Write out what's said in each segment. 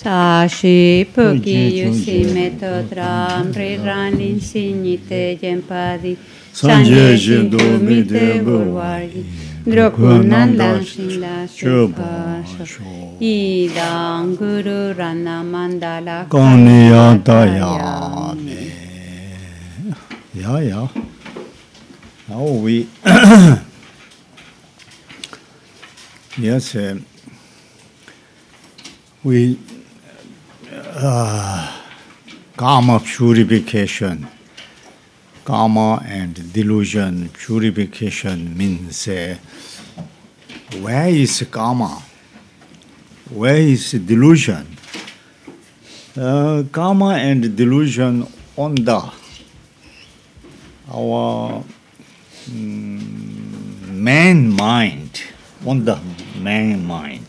Sashi puki yusi meto tram ri ran lin signite jempadi sanje jindu mite burwari drokunan lan shin la shupaso idang guru rana mandala Kanya Dayami. Yeah, yeah. Now we. yes, uh, we. Karma purification. Karma and delusion purification means uh, where is karma? Where is delusion? Uh, karma and delusion on the our mm, man mind, on the man mind.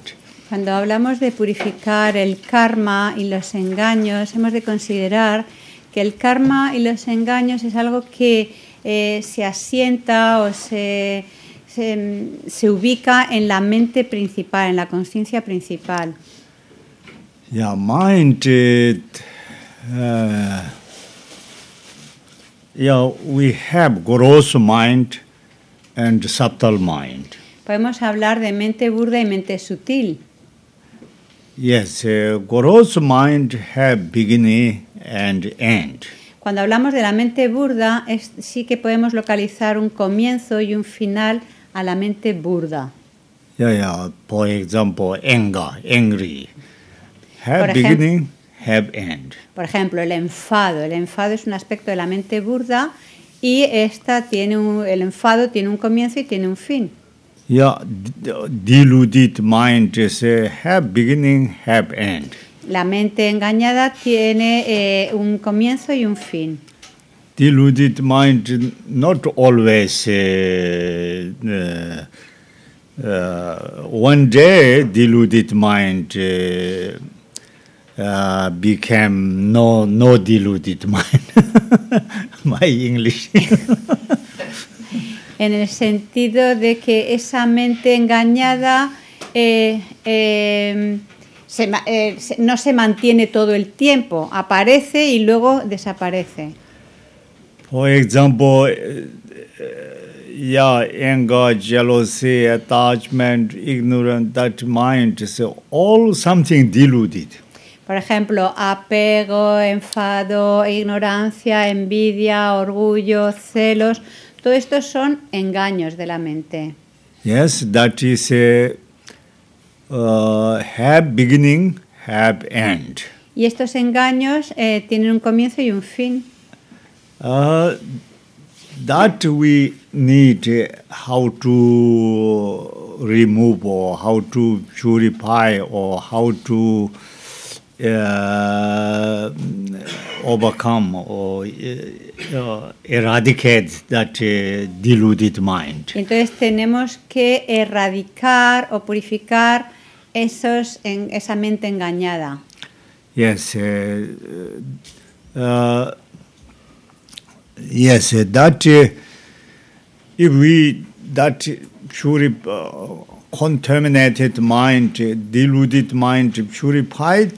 Cuando hablamos de purificar el karma y los engaños, hemos de considerar que el karma y los engaños es algo que eh, se asienta o se, se, se ubica en la mente principal, en la conciencia principal. Yeah, mind. Uh, yeah, we have gross mind and subtle mind. Podemos hablar de mente burda y mente sutil. Yes, uh, gross mind have beginning and end. Cuando hablamos de la mente burda, es, sí que podemos localizar un comienzo y un final a la mente burda. Yeah, yeah. For example, anger, angry, have Por beginning, have end. Por ejemplo, el enfado. El enfado es un aspecto de la mente burda y esta tiene un- el enfado tiene un comienzo y tiene un fin. Yeah, d- deluded mind uh, have beginning, have end. La mente engañada tiene eh, un comienzo y un fin. Deluded mind not always. Uh, uh, uh, one day, deluded mind uh, uh, became no no deluded mind. My English. En el sentido de que esa mente engañada eh, eh, se eh, no se mantiene todo el tiempo, aparece y luego desaparece. For example, yeah, anger, jealousy, attachment, ignorance, that mind is all something deluded. Por ejemplo, apego, enfado, ignorancia, envidia, orgullo, celos, todo esto son engaños de la mente. Yes, that is a uh, have beginning, have end. Y estos engaños eh, tienen un comienzo y un fin. Uh, that we need uh, how to remove or how to purify or how to uh, overcome or uh, eradicate that uh, deluded mind. Entonces tenemos que erradicar o purificar esos, en, esa mente engañada. Yes, uh, uh, yes, uh, that uh, if we that purif uh, contaminated mind, deluded mind purified,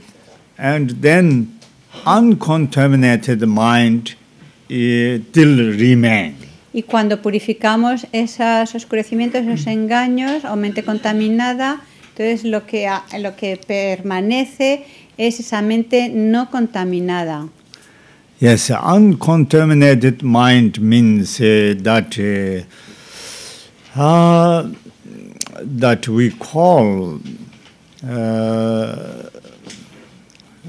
and then uncontaminated mind still remain. Y cuando purificamos esos oscurecimientos, esos engaños o mente contaminada, entonces lo que, lo que permanece es esa mente no contaminada. Yes, uncontaminated mind means uh, that uh, uh, that we call uh,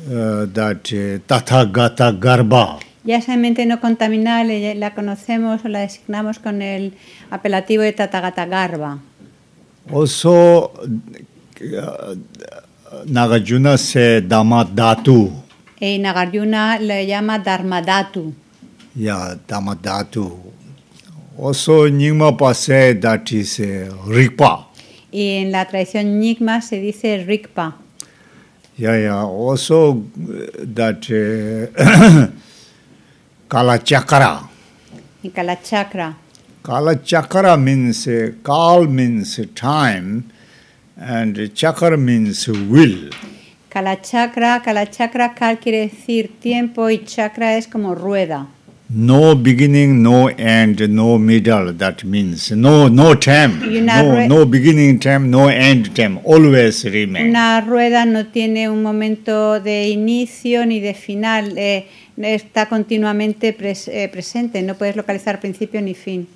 uh, that uh, Tathagata Garbha. Ya esa mente no contaminada le- la conocemos o la designamos con el apelativo de Tathagata Garbha. Also, uh, Nagarjuna said Dhammadhatu. Y Nagarjuna le llama Dharmadhatu. Yeah, Dhammadhatu. Also, Nyingmapa said that is uh, Rigpa. Y en la tradición Nyingma se dice Rigpa. Yeah, yeah. Also, that uh, Kala Chakra. Kalachakra. Kala Chakra means uh, Kal means time, and Chakra means will. Kala chakra, kala chakra, kal quiere decir tiempo y chakra es como rueda. No beginning, no end, no middle. That means no no time. No, no beginning time, no end time. Always remain. Una rueda no tiene un momento de inicio ni de final, eh, está continuamente pres- eh, presente, no puedes localizar principio ni fin.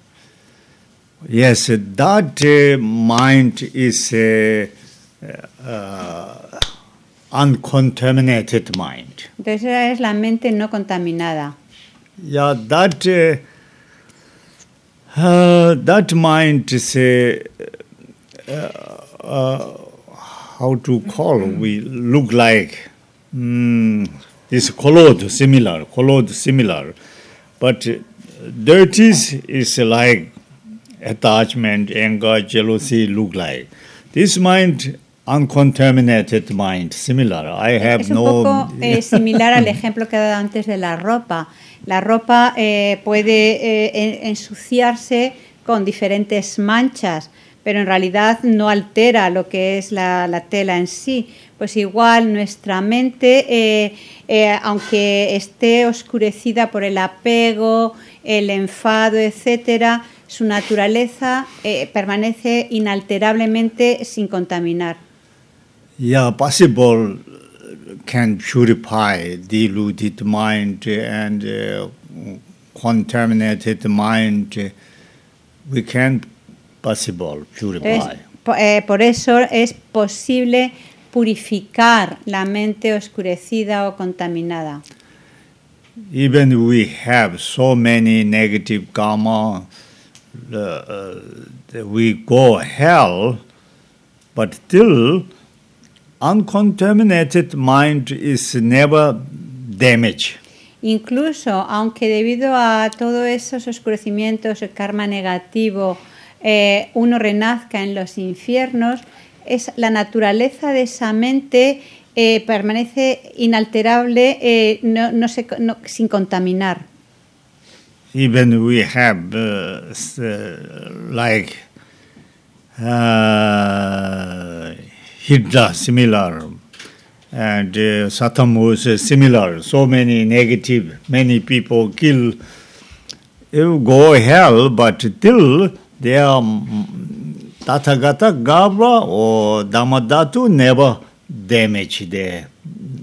Yes, that uh, mind is a uh, uncontaminated mind. Entonces es la mente no contaminada. Yeah, that uh, uh, that mind is a uh, uh, how to call we look like mm, is clothes similar clothes similar, but uh, is is like attachment, anger, jealousy look like. This mind uncontaminated mind similar. I have Es un no poco eh, similar al ejemplo que he dado antes de la ropa. La ropa eh, puede eh, en- ensuciarse con diferentes manchas, pero en realidad no altera lo que es la, la tela en sí. Pues igual nuestra mente, eh, aunque esté oscurecida por el apego, el enfado, etcétera, su naturaleza eh, permanece inalterablemente sin contaminar. Yeah, possible can purify diluted mind and uh, contaminated mind. We can possible purify. po- eh, por eso es posible purificar la mente oscurecida o contaminada. Even we have so many negative karma, uh, uh, we go hell, but still uncontaminated mind is never damaged. Incluso, aunque debido a todos esos oscurecimientos, el karma negativo, eh, uno renazca en los infiernos, es la naturaleza de esa mente eh, permanece inalterable, eh, no, no se- no- sin contaminar. even we have uh, uh, like uh, Hidra similar and uh, was uh, similar. So many negative, many people kill. You go hell, but till they are mm, Tathagata Gabra or Damadatu never damage the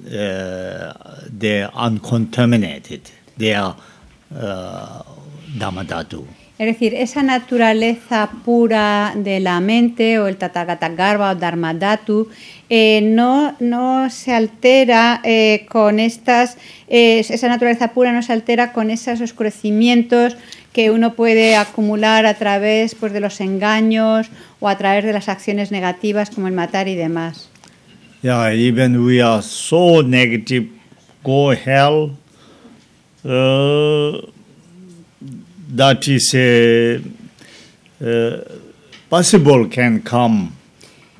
uh, they uncontaminated. They are uh. Es decir, esa naturaleza pura de la mente o el Tathagata-garbha o Dharmadhatu eh, no, no se altera eh, con estas, eh, esa naturaleza pura no se altera con esos oscurecimientos que uno puede acumular a través pues, de los engaños o a través de las acciones negativas como el matar y demás. Yeah, even we are so negative, go hell. Uh, that is a uh, possible can come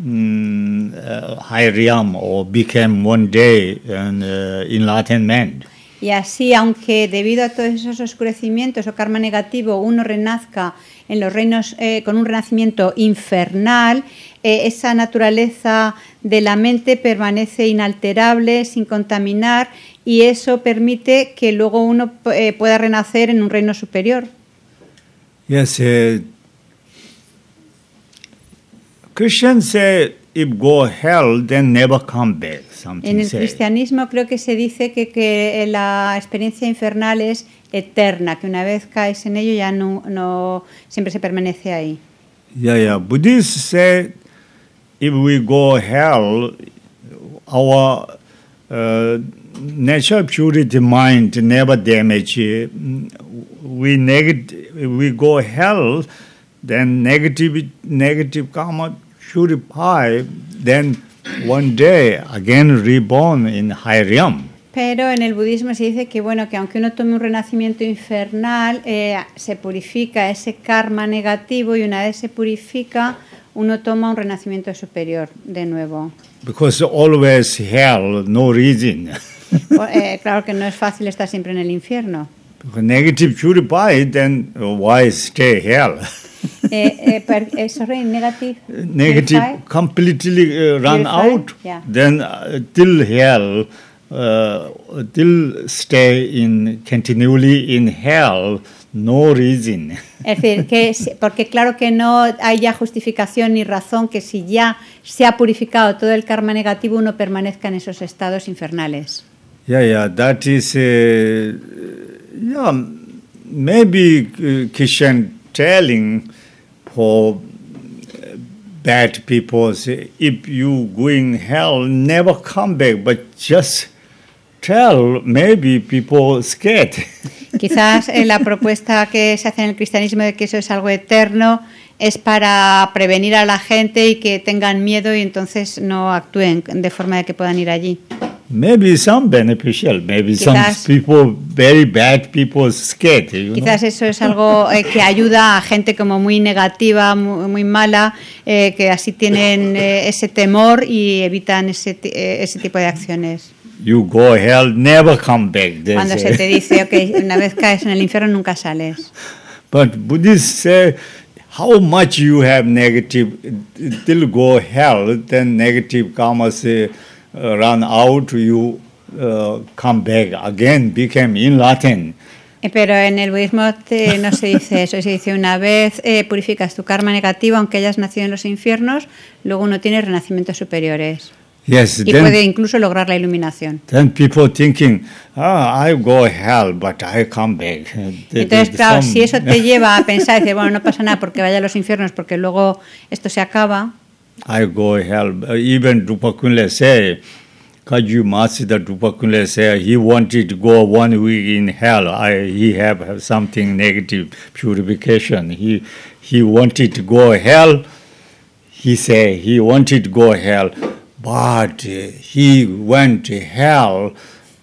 mm, uh, or become one day an uh, enlightenment. Y así, aunque debido a todos esos oscurecimientos o karma negativo uno renazca en los reinos eh, con un renacimiento infernal, eh, esa naturaleza de la mente permanece inalterable, sin contaminar, y eso permite que luego uno eh, pueda renacer en un reino superior. Yes, uh, Christians say if go hell, then never come back. Something En el say. cristianismo creo que se dice que, que la experiencia infernal es eterna, que una vez caes en ello ya no, no siempre se permanece ahí. Yeah, yeah. Buddhists say if we go hell, our uh, natural purity mind never damage. We negative, we go hell, then negative negative karma purify. Then one day again reborn in high realm. Pero en el budismo se dice que bueno que aunque uno tome un renacimiento infernal eh, se purifica ese karma negativo y una vez se purifica uno toma un renacimiento superior de nuevo. Because always hell, no reason. Eh, claro que no es fácil estar siempre en el infierno. Negative purify, then why stay hell? Eh, eh, eh, sorry, negative. negative purify? completely uh, run Purify, out, yeah. then uh, till hell, uh, till stay in continually in hell, no reason. Es decir, que porque claro que no hay ya justificación ni razón que si ya se ha purificado todo el karma negativo uno permanezca en esos estados infernales. Yeah, yeah, that is, uh, yeah, maybe uh, Christian telling for bad people, say, if you go in hell, never come back, but just tell, maybe people scared. Quizás eh, la propuesta que se hace en el cristianismo de que eso es algo eterno es para prevenir a la gente y que tengan miedo y entonces no actúen de forma que puedan ir allí. Maybe some beneficial, maybe some Quizás- people, very bad people scared, you know. Quizás eso es algo eh, que ayuda a gente como muy negativa, muy, muy mala, eh, que así tienen eh, ese temor y evitan ese, eh, ese tipo de acciones. You go hell, never come back. Cuando say. se te dice, ok, una vez caes en el infierno nunca sales. But Buddhists say, how much you have negative, till go hell, then negative karmas uh, uh, run out, you uh, come back again, become enlightened. Eh, Pero en el budismo te- no se dice eso, se dice una vez eh, purificas tu karma negativo, aunque hayas nacido en los infiernos, luego uno tiene renacimientos superiores Yes, y then, puede incluso lograr la iluminación. then people thinking, ah, I go hell, but I come back. The- Entonces, claro, some- si eso te lleva a pensar, decir, bueno, no pasa nada porque vaya a los infiernos, porque luego esto se acaba, I go hell. Uh, Even Drupa Kunle say, Kaju Masida Drupa Kunle say he wanted to go one week in hell. I, he have, have something negative purification. He he wanted to go hell. He say he wanted to go hell, but he went to hell.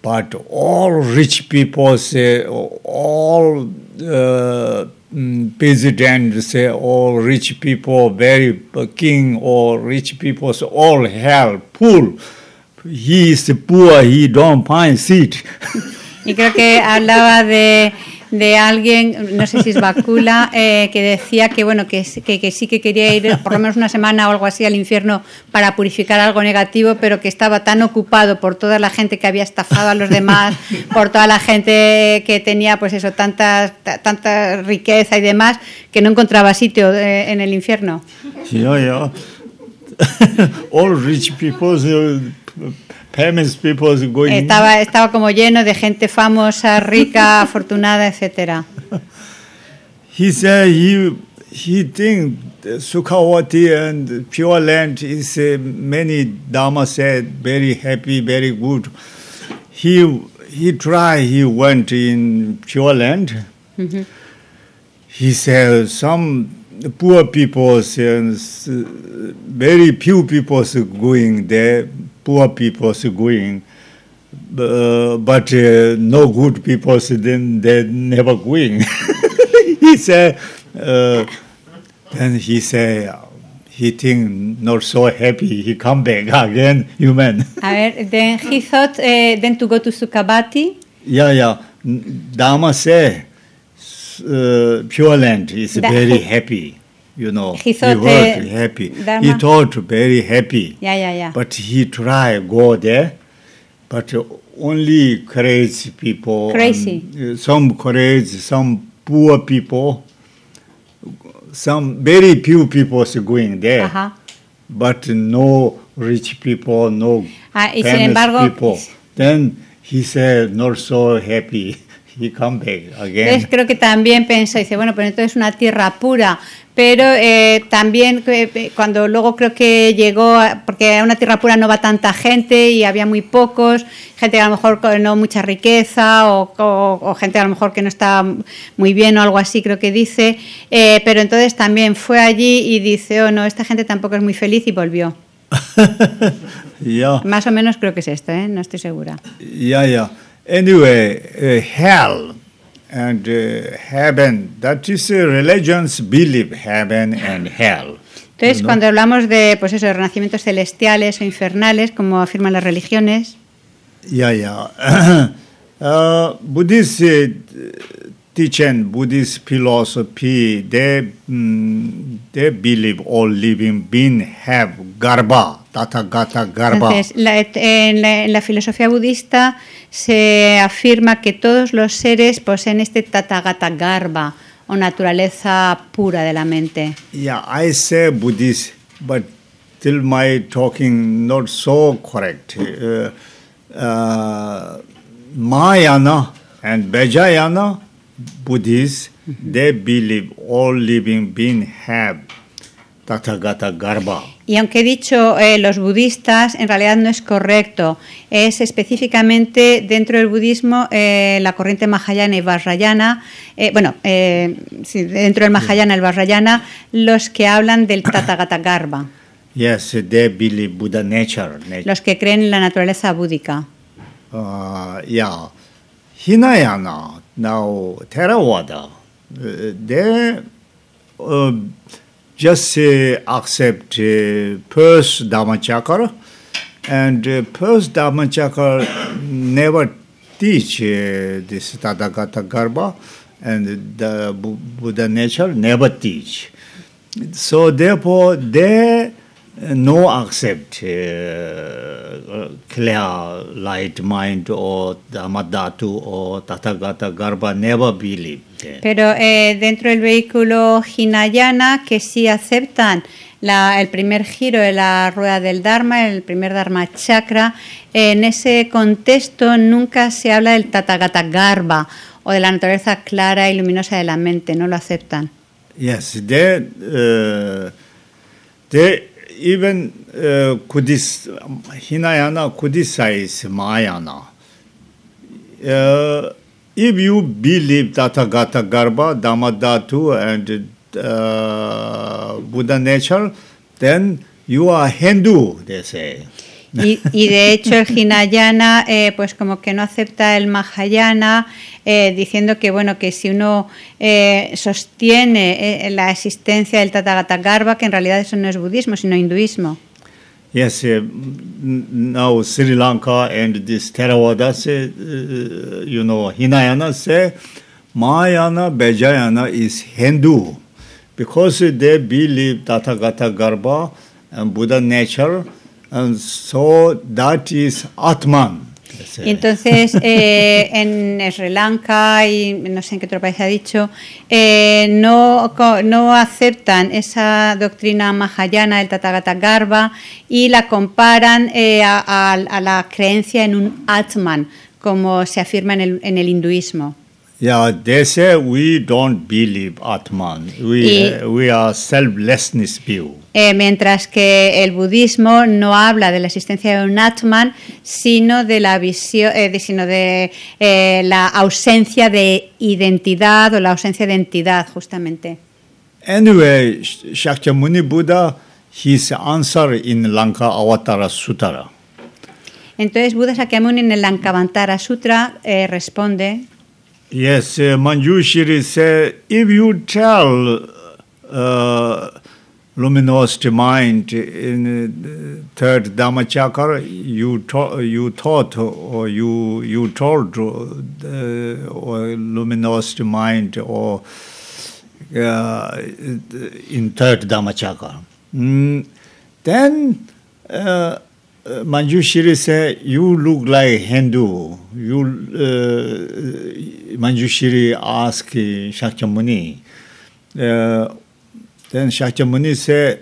But all rich people say all uh, mm, president say all rich people, very uh, king or rich people, say all hell, poor. He is poor. He don't find seat. Y creo que hablaba de, de alguien, no sé si es Bakula, eh, que decía que bueno que, que, que sí que quería ir por lo menos una semana o algo así al infierno para purificar algo negativo, pero que estaba tan ocupado por toda la gente que había estafado a los demás, por toda la gente que tenía pues eso, tanta, ta- tanta riqueza y demás, que no encontraba sitio eh, en el infierno. Yeah, yeah. all rich people, famous people going. Estaba, estaba como lleno de gente famosa, rica, afortunada, etcétera. He said he he think Sukhavati and Pure Land is uh, many Dharma said very happy, very good. He he tried. He went in Pure Land. He said some poor people and very few people going there. Poor people going. Uh, but uh, no good people, then they're never going. he said, uh, then he said, he think not so happy. He come back again, human. A ver, then he thought eh, then to go to Sukabati. yeah, yeah. Dharma say, uh, Pure Land is very happy. You know, He thought, was happy. He thought very happy. Yeah, yeah, yeah. But he try go there, but only crazy people. Crazy. and, uh, some crazy, some poor people. Some very few people is going there, Ajá. but no rich people, no Ah, famous embargo- people. Then he said, not so happy. He come back again. Entonces creo que también pensó, dice, bueno, pero entonces es una tierra pura. Pero eh, también eh, cuando luego creo que llegó, a- porque a una tierra pura no va tanta gente y había muy pocos, gente que a lo mejor con no mucha riqueza o, o- o gente a lo mejor que no está muy bien o algo así, creo que dice. Eh, pero entonces también fue allí y dice, oh no, esta gente tampoco es muy feliz y volvió. yeah. Más o menos creo que es esto, ¿eh? no estoy segura. Yeah, yeah. Anyway, uh, hell and uh, heaven, that is uh, religions believe heaven and hell. Entonces, know? cuando hablamos de, pues eso, de renacimientos celestiales o infernales, como afirman las religiones, Yeah, yeah. uh, Buddhists uh, teaching Buddhist philosophy, they mm, they believe all living beings have garba, garba. Entonces, la- en, la, en la filosofía budista se afirma que todos los seres poseen este tathagata garba o naturaleza pura de la mente. Yeah, I say Buddhist, but till my talking not so correct. Uh, uh, Mahayana and Vajrayana Buddhists, they believe all living beings have Tathagata Garba. Y aunque he dicho eh, los budistas, en realidad no es correcto. Es específicamente dentro del budismo eh, la corriente Mahayana y Vajrayana, eh, bueno, sí, dentro del Mahayana y el Vajrayana, los que hablan del Tathagata Garba, Yes, they believe Buddha nature. nature. los que creen en la naturaleza búdica. uh, yeah, Hinayana, now Theravada, uh, they uh, just uh, accept uh, Perse Dhammachakara. And uh, Perse Dhammachakara never teach uh, this Tathagata Garba and the Buddha nature never teach. So therefore, they no accept uh, clear light mind or Dhammadhatu or Tathagata Garbha never believe. there. Pero eh, dentro del vehículo Hinayana, que sí aceptan la- el primer giro de la rueda del Dharma, el primer Dharma chakra, en ese contexto nunca se habla del Tathagata Garba o de la naturaleza clara y luminosa de la mente, no lo aceptan. Yes, they uh, they even uh, criticize Hinayana criticize Mahayana. Uh, if you believe Tathagata Garbha, Dhammadhatu, and uh, Buddha nature, then you are Hindu. They say. Y, y de hecho el Hinayana eh, pues como que no acepta el Mahayana eh, diciendo que bueno que si uno eh, sostiene eh, la existencia del Tathagata Garba que en realidad eso no es budismo sino hinduismo. Yes, uh, now Sri Lanka and this Theravada say, uh, you know, Hinayana say, Mahayana, Vajrayana is Hindu because they believe Tathagata Garbha and Buddha nature, and so that is Atman. Y entonces eh, en Sri Lanka y no sé en qué otro país ha dicho, eh, no, co- no aceptan esa doctrina mahayana del Tathagata Garba y la comparan eh, a, a- a la creencia en un Atman, como se afirma en el, en el hinduismo. Yeah, they say we don't believe Atman. We, Y- we are selflessness view. Eh, mientras que el budismo no habla de la existencia de un Atman, sino de la visión, eh, sino de eh, la ausencia de identidad o la ausencia de entidad, justamente. Anyway, Sh- Shakyamuni Buddha, his answer in Lanka Avatara Sutara. Entonces Buda Sakyamuni en el Lankavantara Sutra eh, responde Yes, uh, Manjushiri said, if you tell uh, luminosity mind in uh, third Dhammachakra, you, to you thought or you, you told uh, or luminosity mind or uh, in third Dhammachakra. Mm, then uh, uh, Manjushri said, "You look like Hindu." You uh, Manjushri asked Shakyamuni. Uh, then Shakyamuni said,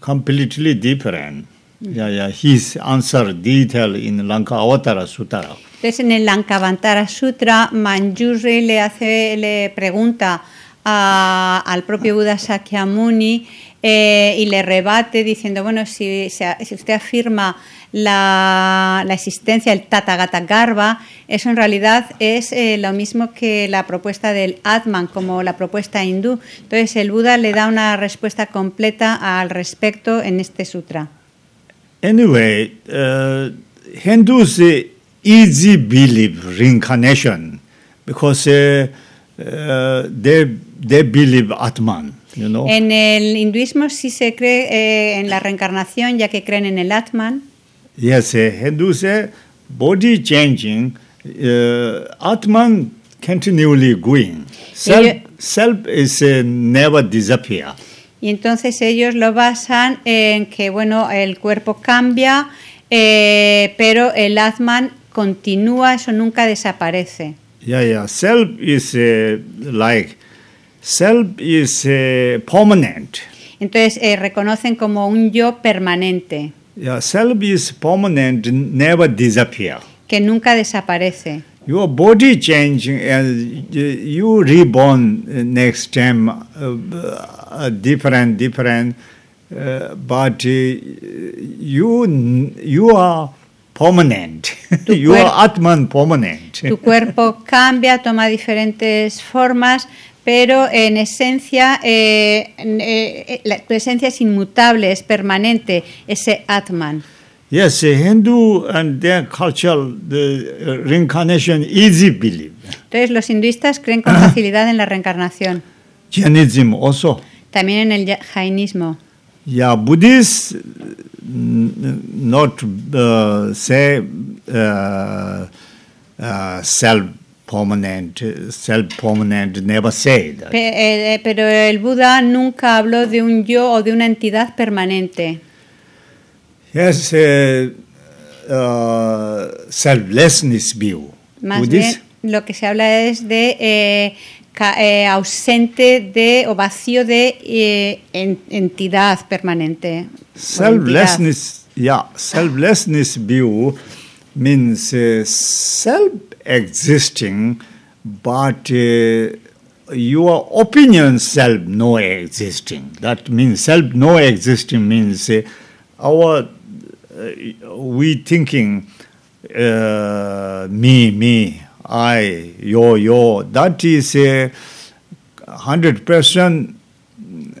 "Completely different." Yeah, yeah. His answer detailed in Lanka Avatara Sutara. Entonces, en el Lankavantara Sutra, Manjusri le hace, le pregunta a- al propio Buda Sakyamuni eh, y le rebate diciendo, bueno, si, si- usted afirma la, existencia del Tathagata Garba, eso en realidad es eh, lo mismo que la propuesta del Atman, como la propuesta hindú. Entonces, el Buda le da una respuesta completa al respecto en este sutra. Anyway, uh, Hindus uh, easy believe reincarnation because uh, they they believe Atman. You know. En el hinduismo sí se cree eh, en la reencarnación, ya que creen en el Atman. yes, uh, Hindus say body changing. Uh, Atman continually going. Self, self is uh, never disappear. Y entonces ellos lo basan en que, bueno, el cuerpo cambia, eh, pero el Atman continúa, eso nunca desaparece. Yeah, yeah. Self is like self is uh, permanent. Entonces eh, reconocen como un yo permanente, Yeah, self is permanent, never disappear. que nunca desaparece. Your body changing and you reborn uh, next time, uh, different, different. Uh, but uh, you you are permanent. You are Atman permanent. Tu cuerpo cambia, toma diferentes formas, pero en esencia, eh, eh, la- tu esencia es inmutable, es permanente, ese Atman. Yes, Hindu and their culture, the uh, reincarnation, easy belief. Entonces los hinduistas creen con facilidad en la reencarnación, Jainism also. también en el jainismo. Yeah, Buddhists n- not uh, say uh, uh, self permanent, self permanent. Never that. Pe- eh, eh, pero el Buda nunca habló de un yo o de una entidad permanente. Yes, uh, uh, selflessness view. Más Buddhist, bien lo que se habla es de eh, eh, ausente de o vacío de eh, en- entidad permanente. o entidad. selflessness. Yeah, selflessness view means self existing, but uh, your opinion self no existing. That means self no existing means uh, our uh, we thinking uh, me me I yo yo. That is a hundred percent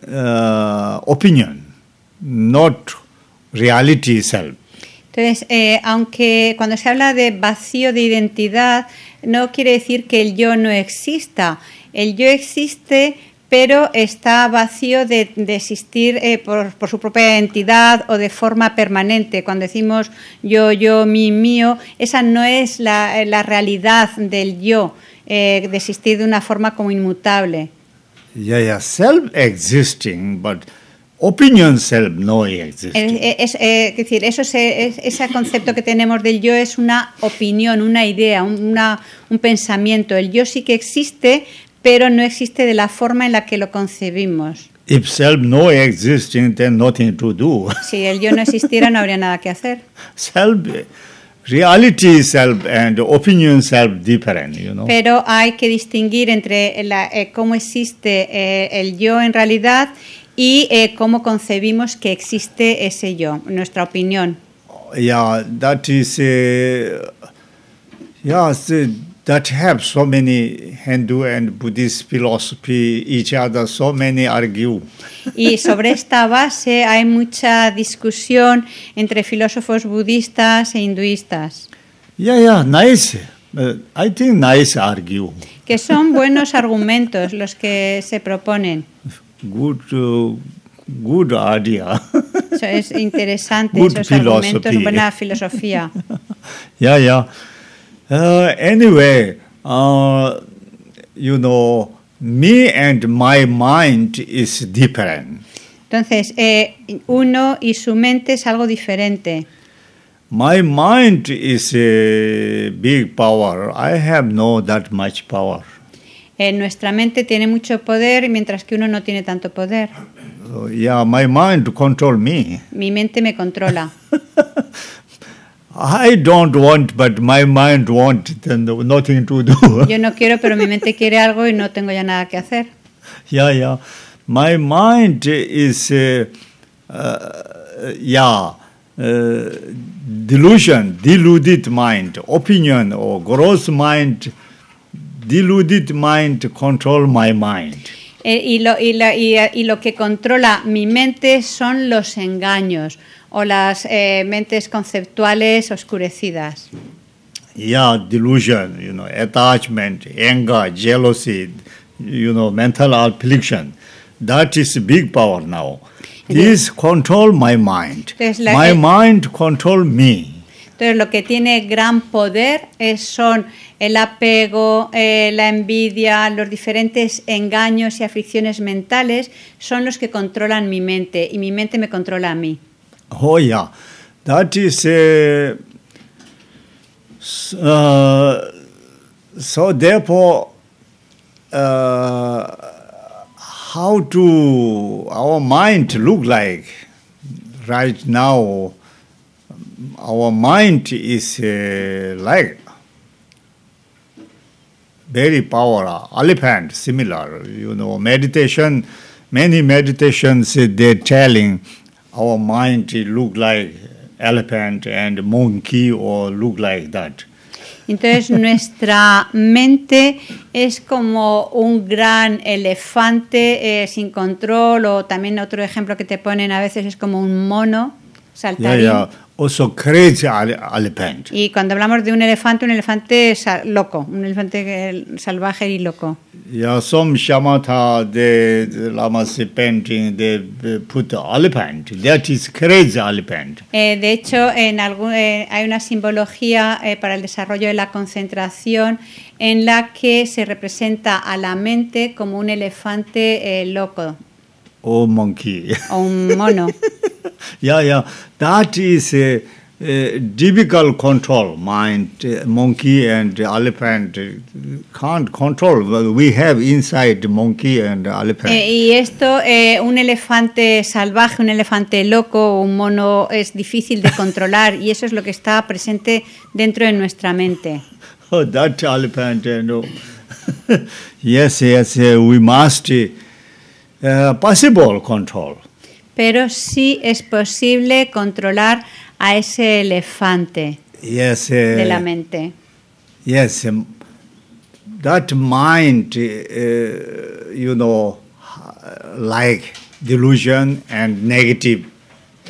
uh, opinion, not reality self. Entonces, eh, aunque cuando se habla de vacío de identidad, no quiere decir que el yo no exista. El yo existe, pero está vacío de, existir eh, por, su propia entidad o de forma permanente. Cuando decimos yo, yo, mi, mío, esa no es la, eh, la realidad del yo, eh, de existir de una forma como inmutable. Yeah, yeah, self existing, but opinion self no existing. Es, es- eh, es decir, eso es- ese concepto que tenemos del yo es una opinión, una idea, un, una- un pensamiento. El yo sí que existe, pero no existe de la forma en la que lo concebimos. If self no existing, then nothing to do. Si el yo no existiera, no habría nada que hacer. self, reality self and opinion self different, you know. Pero hay que distinguir entre la- eh, cómo existe eh, el yo en realidad y eh, cómo concebimos que existe ese yo, nuestra opinión. Yeah, that is, uh, yeah, that have so many Hindu and Buddhist philosophy, each other, so many argue. Y sobre esta base hay mucha discusión entre filósofos budistas e hinduistas, Yeah, yeah, nice. Uh, I think nice argue. que son buenos argumentos los que se proponen. Good, uh, good idea. Eso es interesante, Good esos argumentos, philosophy. buena filosofía. yeah, yeah. Uh, anyway, uh, you know, me and my mind is different. Entonces, eh, uno y su mente es algo diferente. My mind is a big power. I have no that much power. Eh, nuestra mente tiene mucho poder, mientras que uno no tiene tanto poder. So, yeah, my mind control me. Mi mente me controla. I don't want, but my mind want. Then nothing to do. Yo no quiero, pero mi mente quiere algo y no tengo ya nada que hacer. yeah, yeah. My mind is, uh, uh, yeah, uh, delusion, deluded mind, opinion or gross mind, deluded mind control my mind. Eh, y, lo, y, la- y, y lo que controla mi mente son los engaños o las eh, mentes conceptuales oscurecidas. Yeah, delusion, you know, attachment, anger, jealousy, you know, mental affliction. That is big power now. This control my mind. Entonces, my eh, mind control me. Entonces, lo que tiene gran poder es, son el apego, eh, la envidia, los diferentes engaños y aflicciones mentales, son los que controlan mi mente y mi mente me controla a mí. Oh yeah, that is. Uh, so therefore, uh, how do our mind look like right now? Our mind is uh, like very power elephant similar you know meditation many meditations uh, they're telling our mind look like elephant and monkey or look like that Entonces nuestra mente es como un gran elefante eh, sin control o también otro ejemplo que te ponen a veces es como un mono yeah saltarín. Yeah also crazy ele- elephant Y cuando hablamos de un elefante, un elefante loco, un elefante salvaje y loco. yeah some shamatha the, the lamas painting uh, put elephant that is crazy elephant Eh, de hecho, en algún, eh, hay una simbología eh, para el desarrollo de la concentración en la que se representa a la mente como un elefante eh, loco monkey o un mono. yeah, yeah. That is a, a difficult control. Mind, monkey and elephant can't control. We have inside monkey and elephant. Eh, y esto, eh, un elefante salvaje, un elefante loco, un mono es difícil de controlar y eso es lo que está presente dentro de nuestra mente. Oh, that elephant, know. yes, yes, uh, we must uh, possible control. Pero sí es posible controlar a ese elefante Yes, uh, de la mente. Yes, um, that mind, uh, you know, like delusion and negative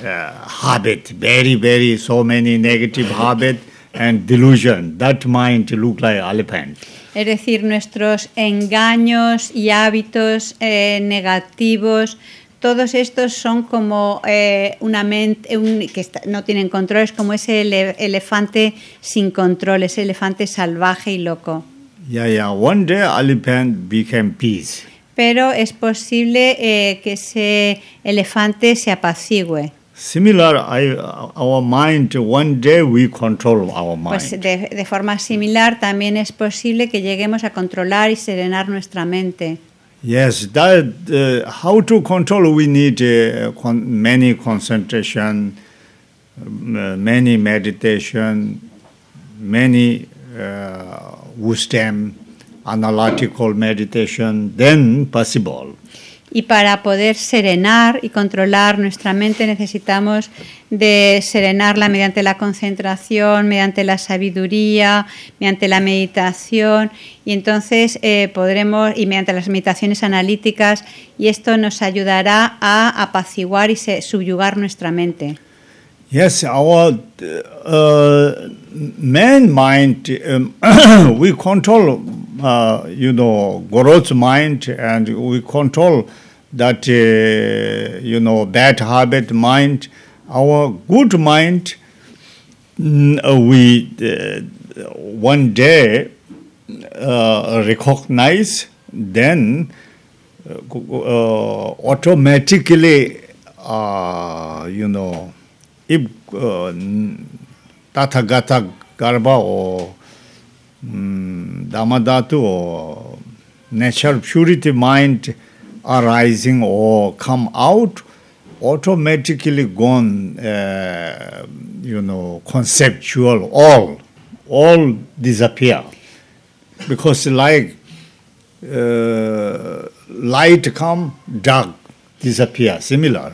uh, habit, very, very, so many negative habit and delusion. That mind look like elephant. Es decir, nuestros engaños y hábitos eh, negativos, todos estos son como eh, una mente un- que está- no tienen control, es como ese ele- elefante sin control, ese elefante salvaje y loco. Yeah, yeah. One day elephant became peace. Pero es posible eh, que ese elefante se apacigüe. Similar, I, our mind, one day we control our mind. Pues de, de forma similar también es posible que lleguemos a controlar y serenar nuestra mente. Yes, that uh, how to control we need uh, con- many concentration, uh, many meditation, many uh, wisdom, analytical meditation. Then possible. Y para poder serenar y controlar nuestra mente necesitamos de serenarla mediante la concentración, mediante la sabiduría, mediante la meditación y entonces eh, podremos y mediante las meditaciones analíticas y esto nos ayudará a apaciguar y se- subyugar nuestra mente. Yes, our uh, man mind um, we control. Uh, you know, Goro's mind, and we control that. Uh, you know, bad habit mind. Our good mind. mm, uh, we uh, one day uh, recognize, then automatically, you know, if uh, Tathagata Garba or um, Damadhatu or natural purity mind arising or come out, automatically gone, uh, you know, conceptual, all, all disappear. Because like uh, light come, dark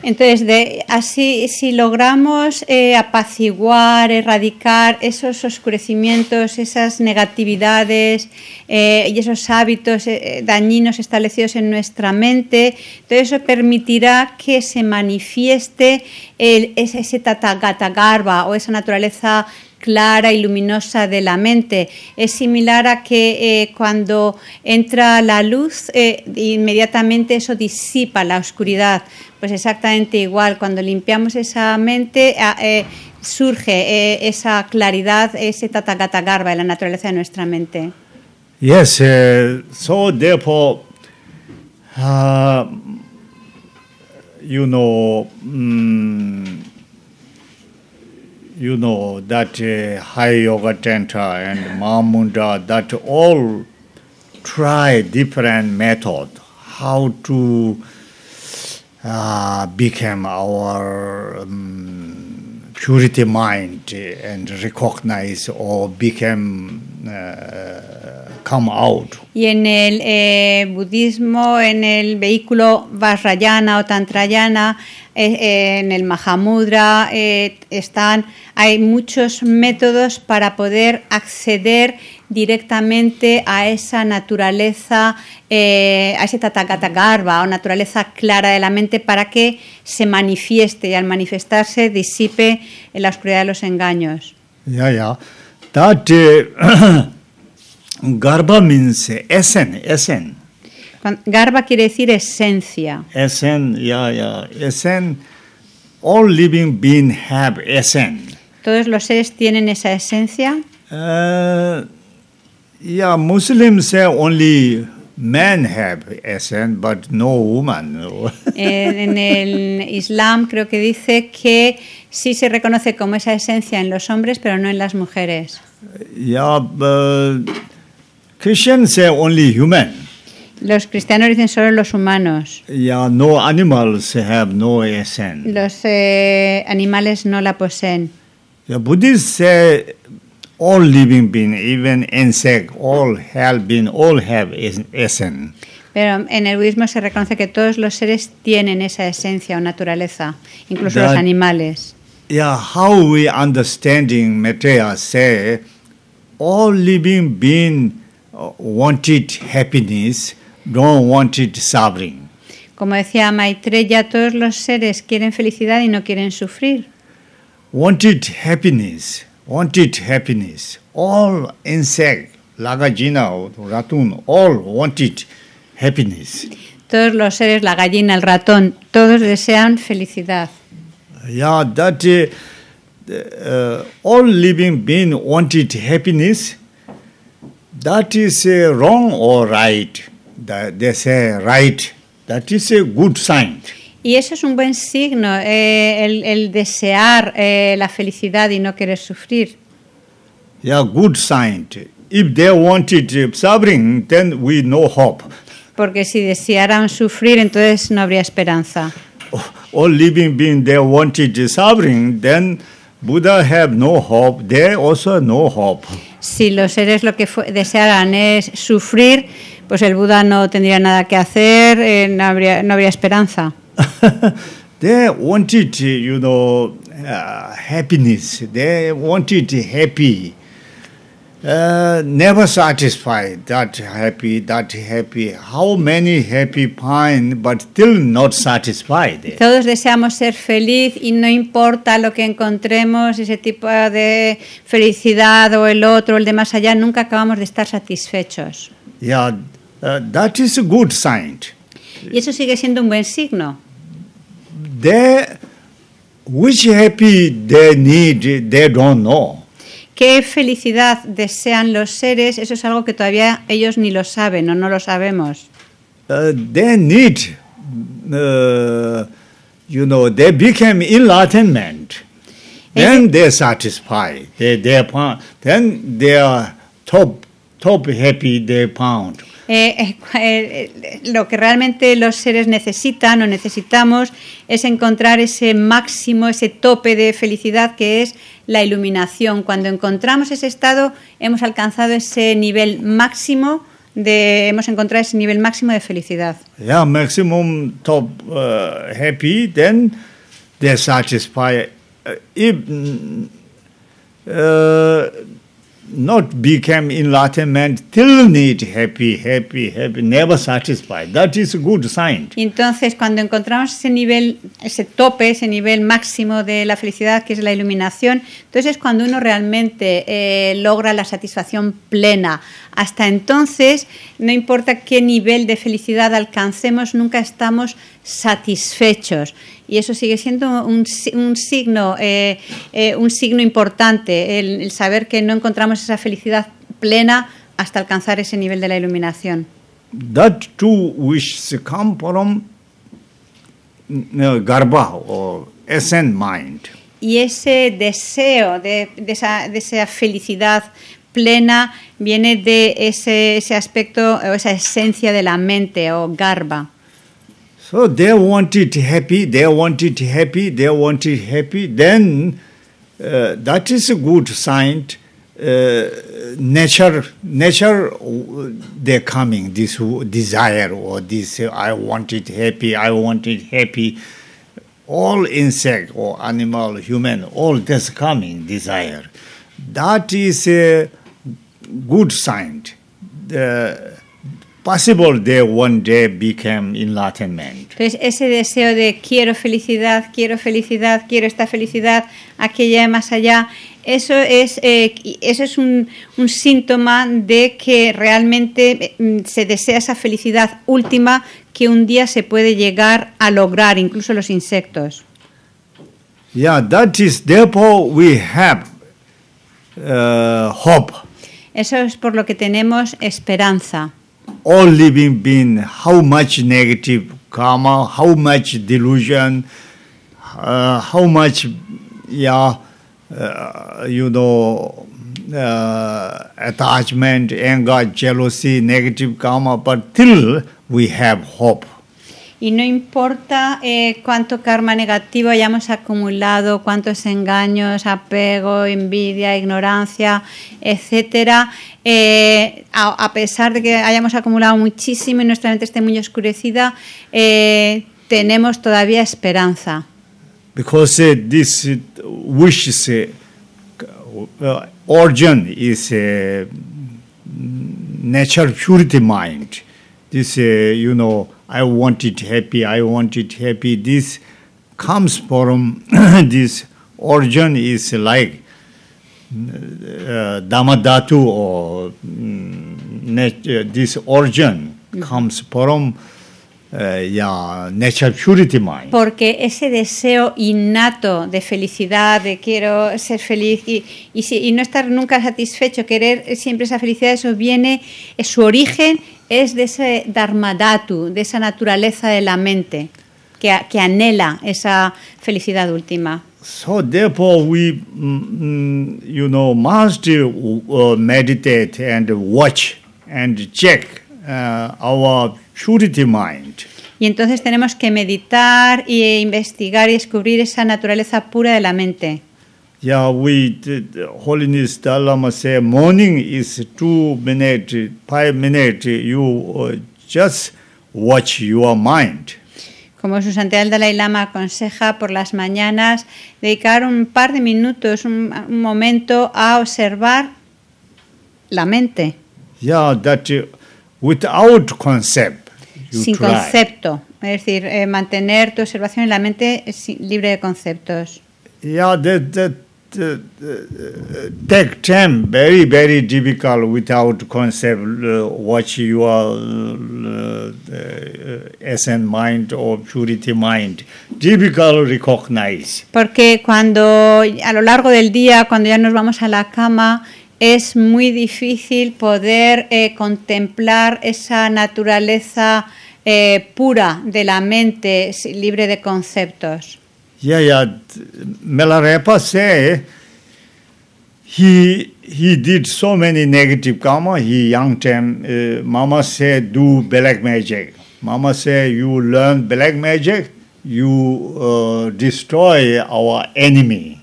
Entonces, de, así, si logramos eh, apaciguar, erradicar esos oscurecimientos, esas negatividades eh, y esos hábitos eh, dañinos establecidos en nuestra mente, todo eso permitirá que se manifieste ese, ese o esa naturaleza clara y luminosa de la mente. Es similar a que eh, cuando entra la luz, eh, inmediatamente eso disipa la oscuridad. Pues exactamente igual, cuando limpiamos esa mente, eh, surge esa claridad, ese tathagata garba en la naturaleza de nuestra mente. Yes, so therefore, uh, you know, mm, you know that uh, High Yoga Tantra and Mahamudra, that all try different method how to uh, become our um, purity mind and recognize or become uh, come out. Y en el eh, budismo, en el vehículo Vajrayana o Tantrayana, eh, eh, en el Mahamudra, eh, están, hay muchos métodos para poder acceder directamente a esa naturaleza, a ese tathagata garba o naturaleza clara de la mente para que se manifieste y al manifestarse disipe en la oscuridad de los engaños. Yeah, yeah. That Garbha means essence. Cuan- Garba quiere decir esencia. Essence, yeah, yeah. Essence, all living beings have essence. Todos los seres tienen esa esencia. Uh, yeah, Muslims say only men have essence, but no woman. En, en el Islam creo que dice que sí se reconoce como esa esencia en los hombres, pero no en las mujeres. yeah, but Christians say only human. Los cristianos dicen solo los humanos. Yeah, no animals have no essence. Los eh, animales no la poseen. The Buddhists say all living beings, even insect, all have been, all have es- essence. Pero en el budismo se reconoce que todos los seres tienen esa esencia o naturaleza, incluso los That- animales. Yeah, how we understanding Maitreya say all living being uh, wanted happiness, don't wanted suffering. Como decía Maitreya, todos los seres quieren felicidad y no quieren sufrir. Wanted happiness, wanted happiness. All insect, lagajina, ratun, all wanted happiness. Todos los seres, la gallina, el ratón, todos desean felicidad. Yeah, that uh, uh, all living being wanted happiness. That is uh, wrong or right. That they say right. That is a good sign. Y eso es un buen signo, eh, el, el desear eh, la felicidad y no querer sufrir. Yeah, good sign. If they wanted suffering, then we no hope. Porque si desearan sufrir, entonces no habría esperanza. All living being they wanted suffering, then Buddha have no hope. They also no hope. Si los seres lo que desearan es sufrir, pues el Buda no tendría nada que hacer, eh, no, habría, no habría esperanza. they wanted, you know, uh, happiness. They wanted happy. Uh, never satisfied. That happy, that happy. How many happy find, but still not satisfied. Todos deseamos ser feliz y no importa lo que encontremos, ese tipo de felicidad o el otro, el de más allá, nunca acabamos de estar satisfechos. Yeah, uh, that is a good sign. Y eso sigue siendo un buen signo. They, which happy they need, they don't know. ¿Qué felicidad desean los seres? Eso es algo que todavía ellos ni lo saben o no lo sabemos. Uh, they need, uh, you know, they become enlightenment. Then they satisfy. They they found. Then they are top top happy. They found. Eh, eh, eh, lo que realmente los seres necesitan o necesitamos es encontrar ese máximo, ese tope de felicidad que es la iluminación. Cuando encontramos ese estado, hemos alcanzado ese nivel máximo de, hemos encontrado ese nivel máximo de felicidad. Yeah, not become enlightenment, still need happy, happy, happy, never satisfied. That is a good sign. Entonces, cuando encontramos ese nivel, ese tope, ese nivel máximo de la felicidad, que es la iluminación, entonces es cuando uno realmente eh, logra la satisfacción plena. Hasta entonces, no importa qué nivel de felicidad alcancemos, nunca estamos satisfechos. Y eso sigue siendo un, un signo, eh, eh, un signo importante, el, el saber que no encontramos esa felicidad plena hasta alcanzar ese nivel de la iluminación. That too wishes come from garbha or essence mind. Y ese deseo de, de esa, de esa felicidad plena viene de ese, ese aspecto o esa esencia de la mente o garba. So they want it happy, they want it happy, they want it happy. Then uh, that is a good sign. Uh, nature, nature, they're coming. This desire or this. uh, I want it happy. I want it happy. All insect or animal, human, all this coming desire. That is a good sign. The possible they one day become enlightenment. Entonces, ese deseo de quiero felicidad, quiero felicidad, quiero esta felicidad, aquella más allá, eso es, eh, eso es un, un síntoma de que realmente eh, se desea esa felicidad última que un día se puede llegar a lograr, incluso los insectos. Yeah, that is therefore we have uh, hope. Eso es por lo que tenemos esperanza. all living being, how much negative karma, how much delusion, uh, how much, yeah, uh, you know, uh, attachment, anger, jealousy, negative karma, but till we have hope. Y no importa eh, cuánto karma negativo hayamos acumulado, cuántos engaños, apego, envidia, ignorancia, etcétera, eh, a, a pesar de que hayamos acumulado muchísimo y nuestra mente esté muy oscurecida, eh, tenemos todavía esperanza. because uh, this uh, wish is uh, uh, origin is nature purity mind. This you know I want it happy. I want it happy. This comes from this origin is like uh, Damadhatu or mm, nat- uh, this origin comes from uh, yeah nature purity mind. Porque ese deseo innato de felicidad, de quiero ser feliz y, y, si- y no estar nunca satisfecho, querer siempre esa felicidad, eso viene, es su origen es de ese dharmadhatu, de esa naturaleza de la mente que, que anhela esa felicidad última. So therefore, we, mm, mm, you know, must uh, meditate and watch and check uh, our purity mind. Y entonces tenemos que meditar e investigar y descubrir esa naturaleza pura de la mente. Yeah, we, the Holiness Dalai Lama say morning is two minute, five minute. You uh, just watch your mind. Como su santidad el Dalai Lama aconseja por las mañanas, dedicar un par de minutos, un, un momento a observar la mente, Yeah, that uh, without concept. You sin try. concepto. Es decir, eh, mantener tu observación en la mente eh, libre de conceptos. Yeah, that that uh, take time. Very very difficult without concept. Uh, watch your uh, uh, essence mind or purity mind. Difficult recognize. Porque cuando a lo largo del día, cuando ya nos vamos a la cama, es muy difícil poder eh, contemplar esa naturaleza eh, pura de la mente, libre de conceptos. Yeah, yeah. Milarepa say he he did so many negative karma. He young time. Uh, Mama say do black magic. Mama say you learn black magic, you uh, destroy our enemy.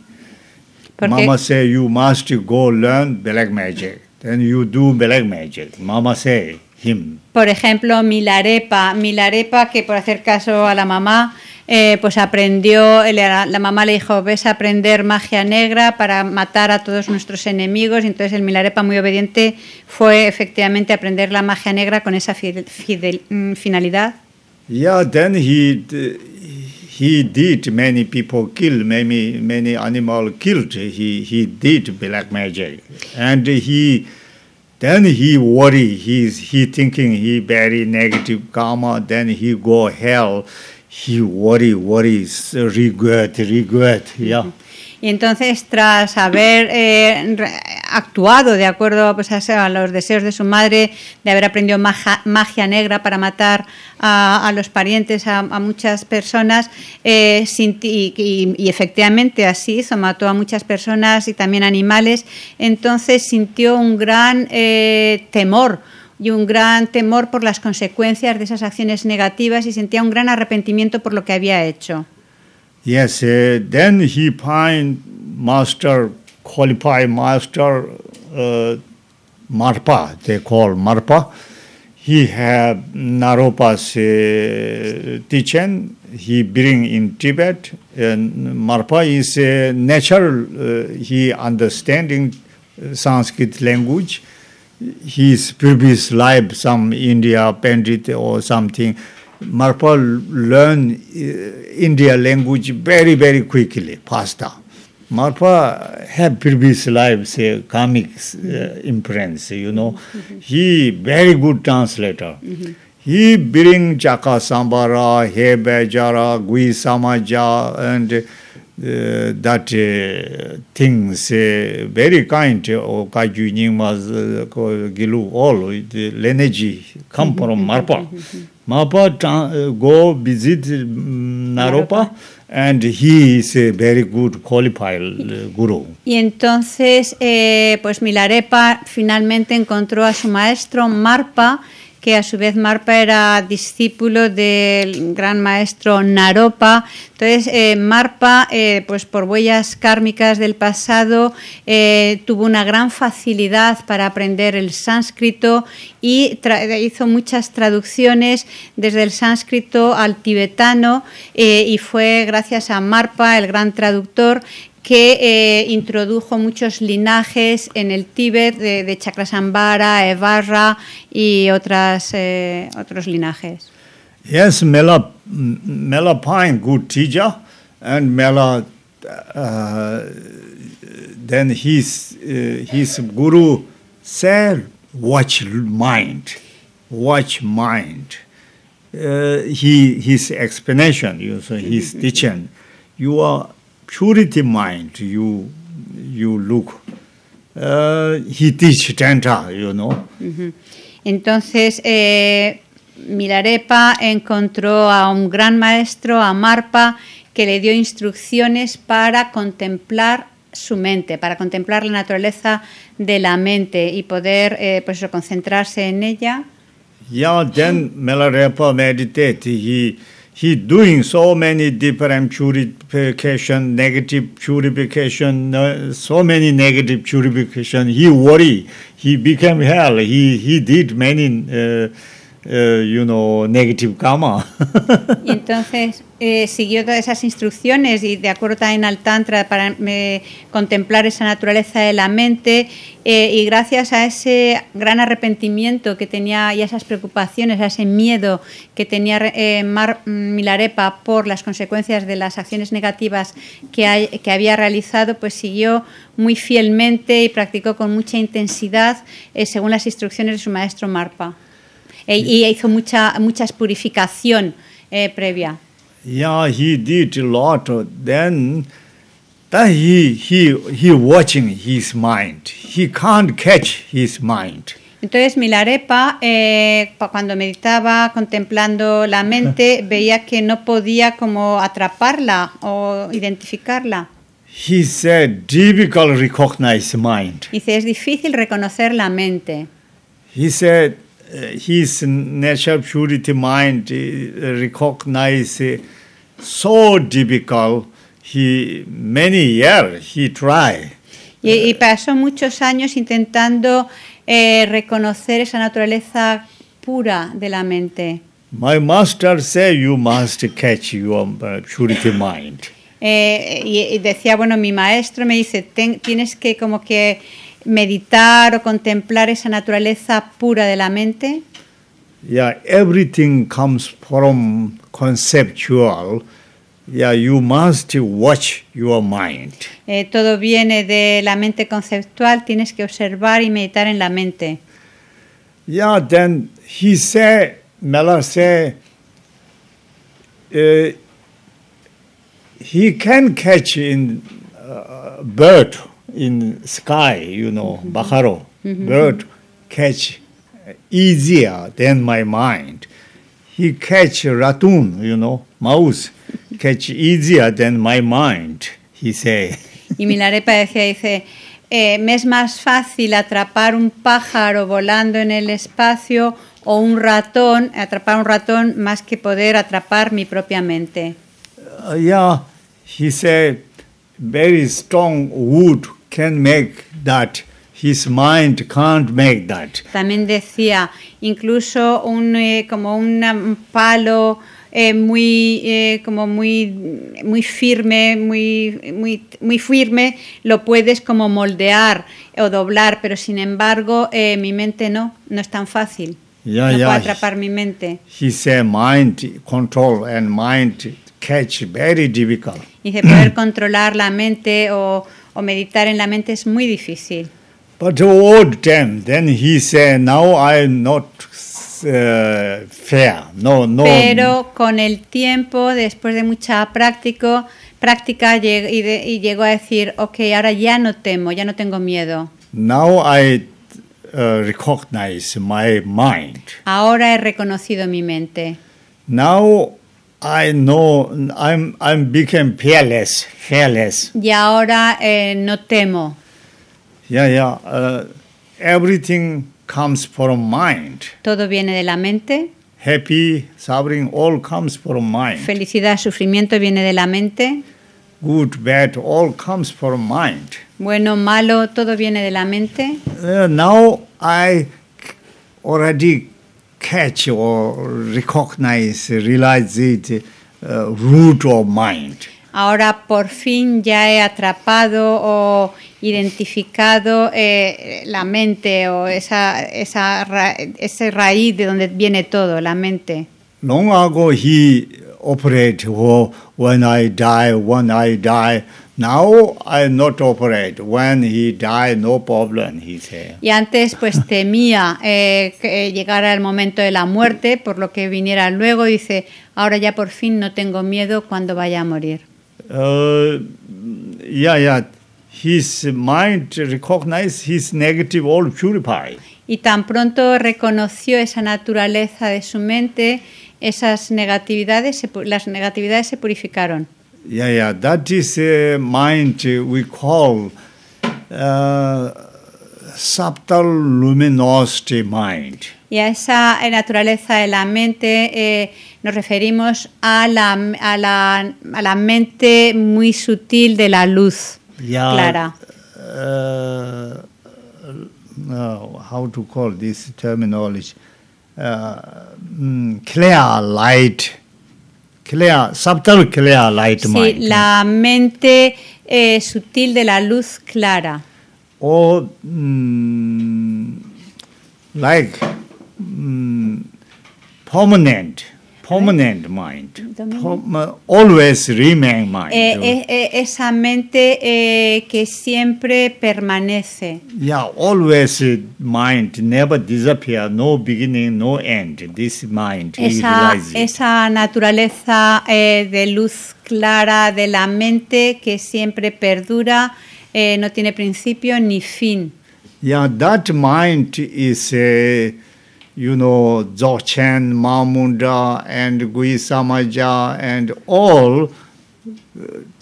Porque- Mama say you must go learn black magic. Then you do black magic. Mama say him. Por ejemplo, Milarepa, Milarepa que por hacer caso a la mamá, eh, pues aprendió, la, la mamá le dijo, ves a aprender magia negra para matar a todos nuestros enemigos, y entonces el Milarepa muy obediente fue efectivamente aprender la magia negra con esa fidel- fidel- mm, finalidad. Yeah, then he he did many people kill many many animal killed. He he did black magic, and he then he worry. He's he thinking he very negative karma. Then he go hell. he worry, worries, regret, regret, yeah. Y entonces, tras haber eh, actuado de acuerdo pues, a, los deseos de su madre, de haber aprendido maja- magia negra para matar a, los parientes, a, muchas personas, eh, y efectivamente así hizo, mató a muchas personas y también animales, entonces sintió un gran eh, temor y un gran temor por las consecuencias de esas acciones negativas y sentía un gran arrepentimiento por lo que había hecho. Yes, uh, then he find master, qualified master, uh, Marpa, they call Marpa. He have Naropa's uh, teaching, he bring in Tibet. And Marpa is a natural, uh, he understanding uh, Sanskrit language. His previous life, some India Pandit or something, Marpa learn uh, India language very, very quickly, faster. Marpa have previous lives a comic uh, imprints you know. Mm-hmm. He very good translator. Mm-hmm. He bring jaka Sambara, He Bejara, Gui Samaja and uh, that uh, things uh, very kind of Kaju Nyingma's uh, oh, uh Gilu, all uh, the energy come from Marpa. Marpa uh, go visit um, Naropa. And he is a very good qualified uh, guru. Y entonces, eh, pues Milarepa finalmente encontró a su maestro Marpa, que a su vez Marpa era discípulo del gran maestro Naropa. Entonces, eh, Marpa, eh, pues por huellas kármicas del pasado, eh, tuvo una gran facilidad para aprender el sánscrito y hizo muchas traducciones desde el sánscrito al tibetano y fue gracias a Marpa, el gran traductor, que eh, introdujo muchos linajes en el Tíbet de, de Chakrasambhara, Evarra y otras, eh, otros linajes. Yes, Mela, Mela Pine, good teacher, and Mela, uh, then his, uh, his guru said, watch mind, watch mind. Uh, he, his explanation, you so his teaching, your purity mind, you, you look. Uh, he teach Tanta, you know. Entonces, eh, Milarepa encontró a un gran maestro, a Marpa, que le dio instrucciones para contemplar su mente, para contemplar la naturaleza de la mente y poder eh, pues, concentrarse en ella. Yeah, then Milarepa. He he doing so many different purification, negative purification, so many negative purification. He worry. He became hell. He he did many, uh, uh, you know, negative karma. Y entonces eh, siguió todas esas instrucciones y de acuerdo también al Tantra para eh, contemplar esa naturaleza de la mente eh, y gracias a ese gran arrepentimiento que tenía y a esas preocupaciones, a ese miedo que tenía eh, Mar Milarepa por las consecuencias de las acciones negativas que, hay- que había realizado, pues siguió muy fielmente y practicó con mucha intensidad eh, según las instrucciones de su maestro Marpa. E- y hizo mucha, mucha purificación eh, previa. yeah, he did a lot. Then, that he he he watching his mind. He can't catch his mind. Entonces Milarepa, eh, cuando meditaba contemplando la mente, veía que no podía como atraparla o identificarla. He said, difficult recognize mind. Dice, es difícil reconocer la mente. He said his natural purity mind uh, recognize uh, so difficult. He many years he tried. Y, y pasó muchos años intentando eh, reconocer esa naturaleza pura de la mente. My master said you must catch your uh, purity mind. Eh, y, y decía, bueno, mi maestro me dice, "Ten- tienes que como que meditar o contemplar esa naturaleza pura de la mente. Yeah, everything comes from conceptual. Yeah, you must watch your mind. Eh, todo viene de la mente conceptual, tienes que observar y meditar en la mente. Yeah, then he said, Mela said, uh, he can catch in uh, bird in sky, you know, bajaro. Bird catch easier than my mind. He catch ratoon, you know, mouse catch easier than my mind. He say. Y Milarepa decía, dice, eh, me es más fácil atrapar un pájaro volando en el espacio o un ratón, atrapar un ratón, más que poder atrapar mi propia mente. Uh, yeah, he said, very strong wood can make that. His mind can't make that. También decía, incluso un, eh, como un palo eh, muy, eh, como muy, muy firme, muy, muy, muy firme, lo puedes como moldear o doblar, pero sin embargo eh, mi mente no, no es tan fácil. Yeah, no yeah. puedo atrapar mi mente. He said mind control and mind catch very difficult. Dice, poder controlar la mente o, o meditar en la mente es muy difícil. But old time, then he said, now I'm not uh, fair. No, no. Pero con el tiempo, después de mucha práctico, práctica lleg- y, de- y llegó a decir, ok, ahora ya no temo, ya no tengo miedo. Now I uh, recognize my mind. Ahora he reconocido mi mente. Now I know I'm I'm became fearless, fearless. Y ahora eh, no temo. Yeah, yeah. Uh, everything comes from mind. Todo viene de la mente. Happy, suffering, all comes from mind. Felicidad, sufrimiento viene de la mente. Good, bad, all comes from mind. Bueno, malo, todo viene de la mente. Uh, now I already catch or recognize, realize it, uh, root of mind. Ahora por fin ya he atrapado o identificado eh, la mente o esa, esa ra- ese raíz de donde viene todo, la mente. Long ago he operate oh, when I die, when I die. Now I not operate. When he die, no problem, he said. Y antes pues temía eh, que llegara el momento de la muerte, por lo que viniera luego, dice, ahora ya por fin no tengo miedo cuando vaya a morir. Uh, yeah, yeah. His mind recognize his negative all purified. Y tan pronto reconoció esa naturaleza de su mente, esas negatividades, las negatividades se purificaron. Yeah, yeah. That is a mind we call uh, subtle luminosity mind. Y a esa eh, naturaleza de la mente eh, nos referimos a la, a, la, a la mente muy sutil de la luz Yeah. clara. Uh, uh, how to call this terminology? Uh, mm, clear light, clear, subtle clear light Sí, mind. la mente eh, sutil de la luz clara. or mm, like mm, permanent, permanent mind, always remain mind. Eh, eh, eh, esa mente eh, que siempre permanece. yeah, always mind, never disappear, no beginning, no end. This mind, Esa, esa naturaleza de luz clara de la mente que siempre perdura, no tiene principio ni fin. Yeah, that mind is, you know, Dzogchen, Mahmunda, and Gui Samaja, and all uh,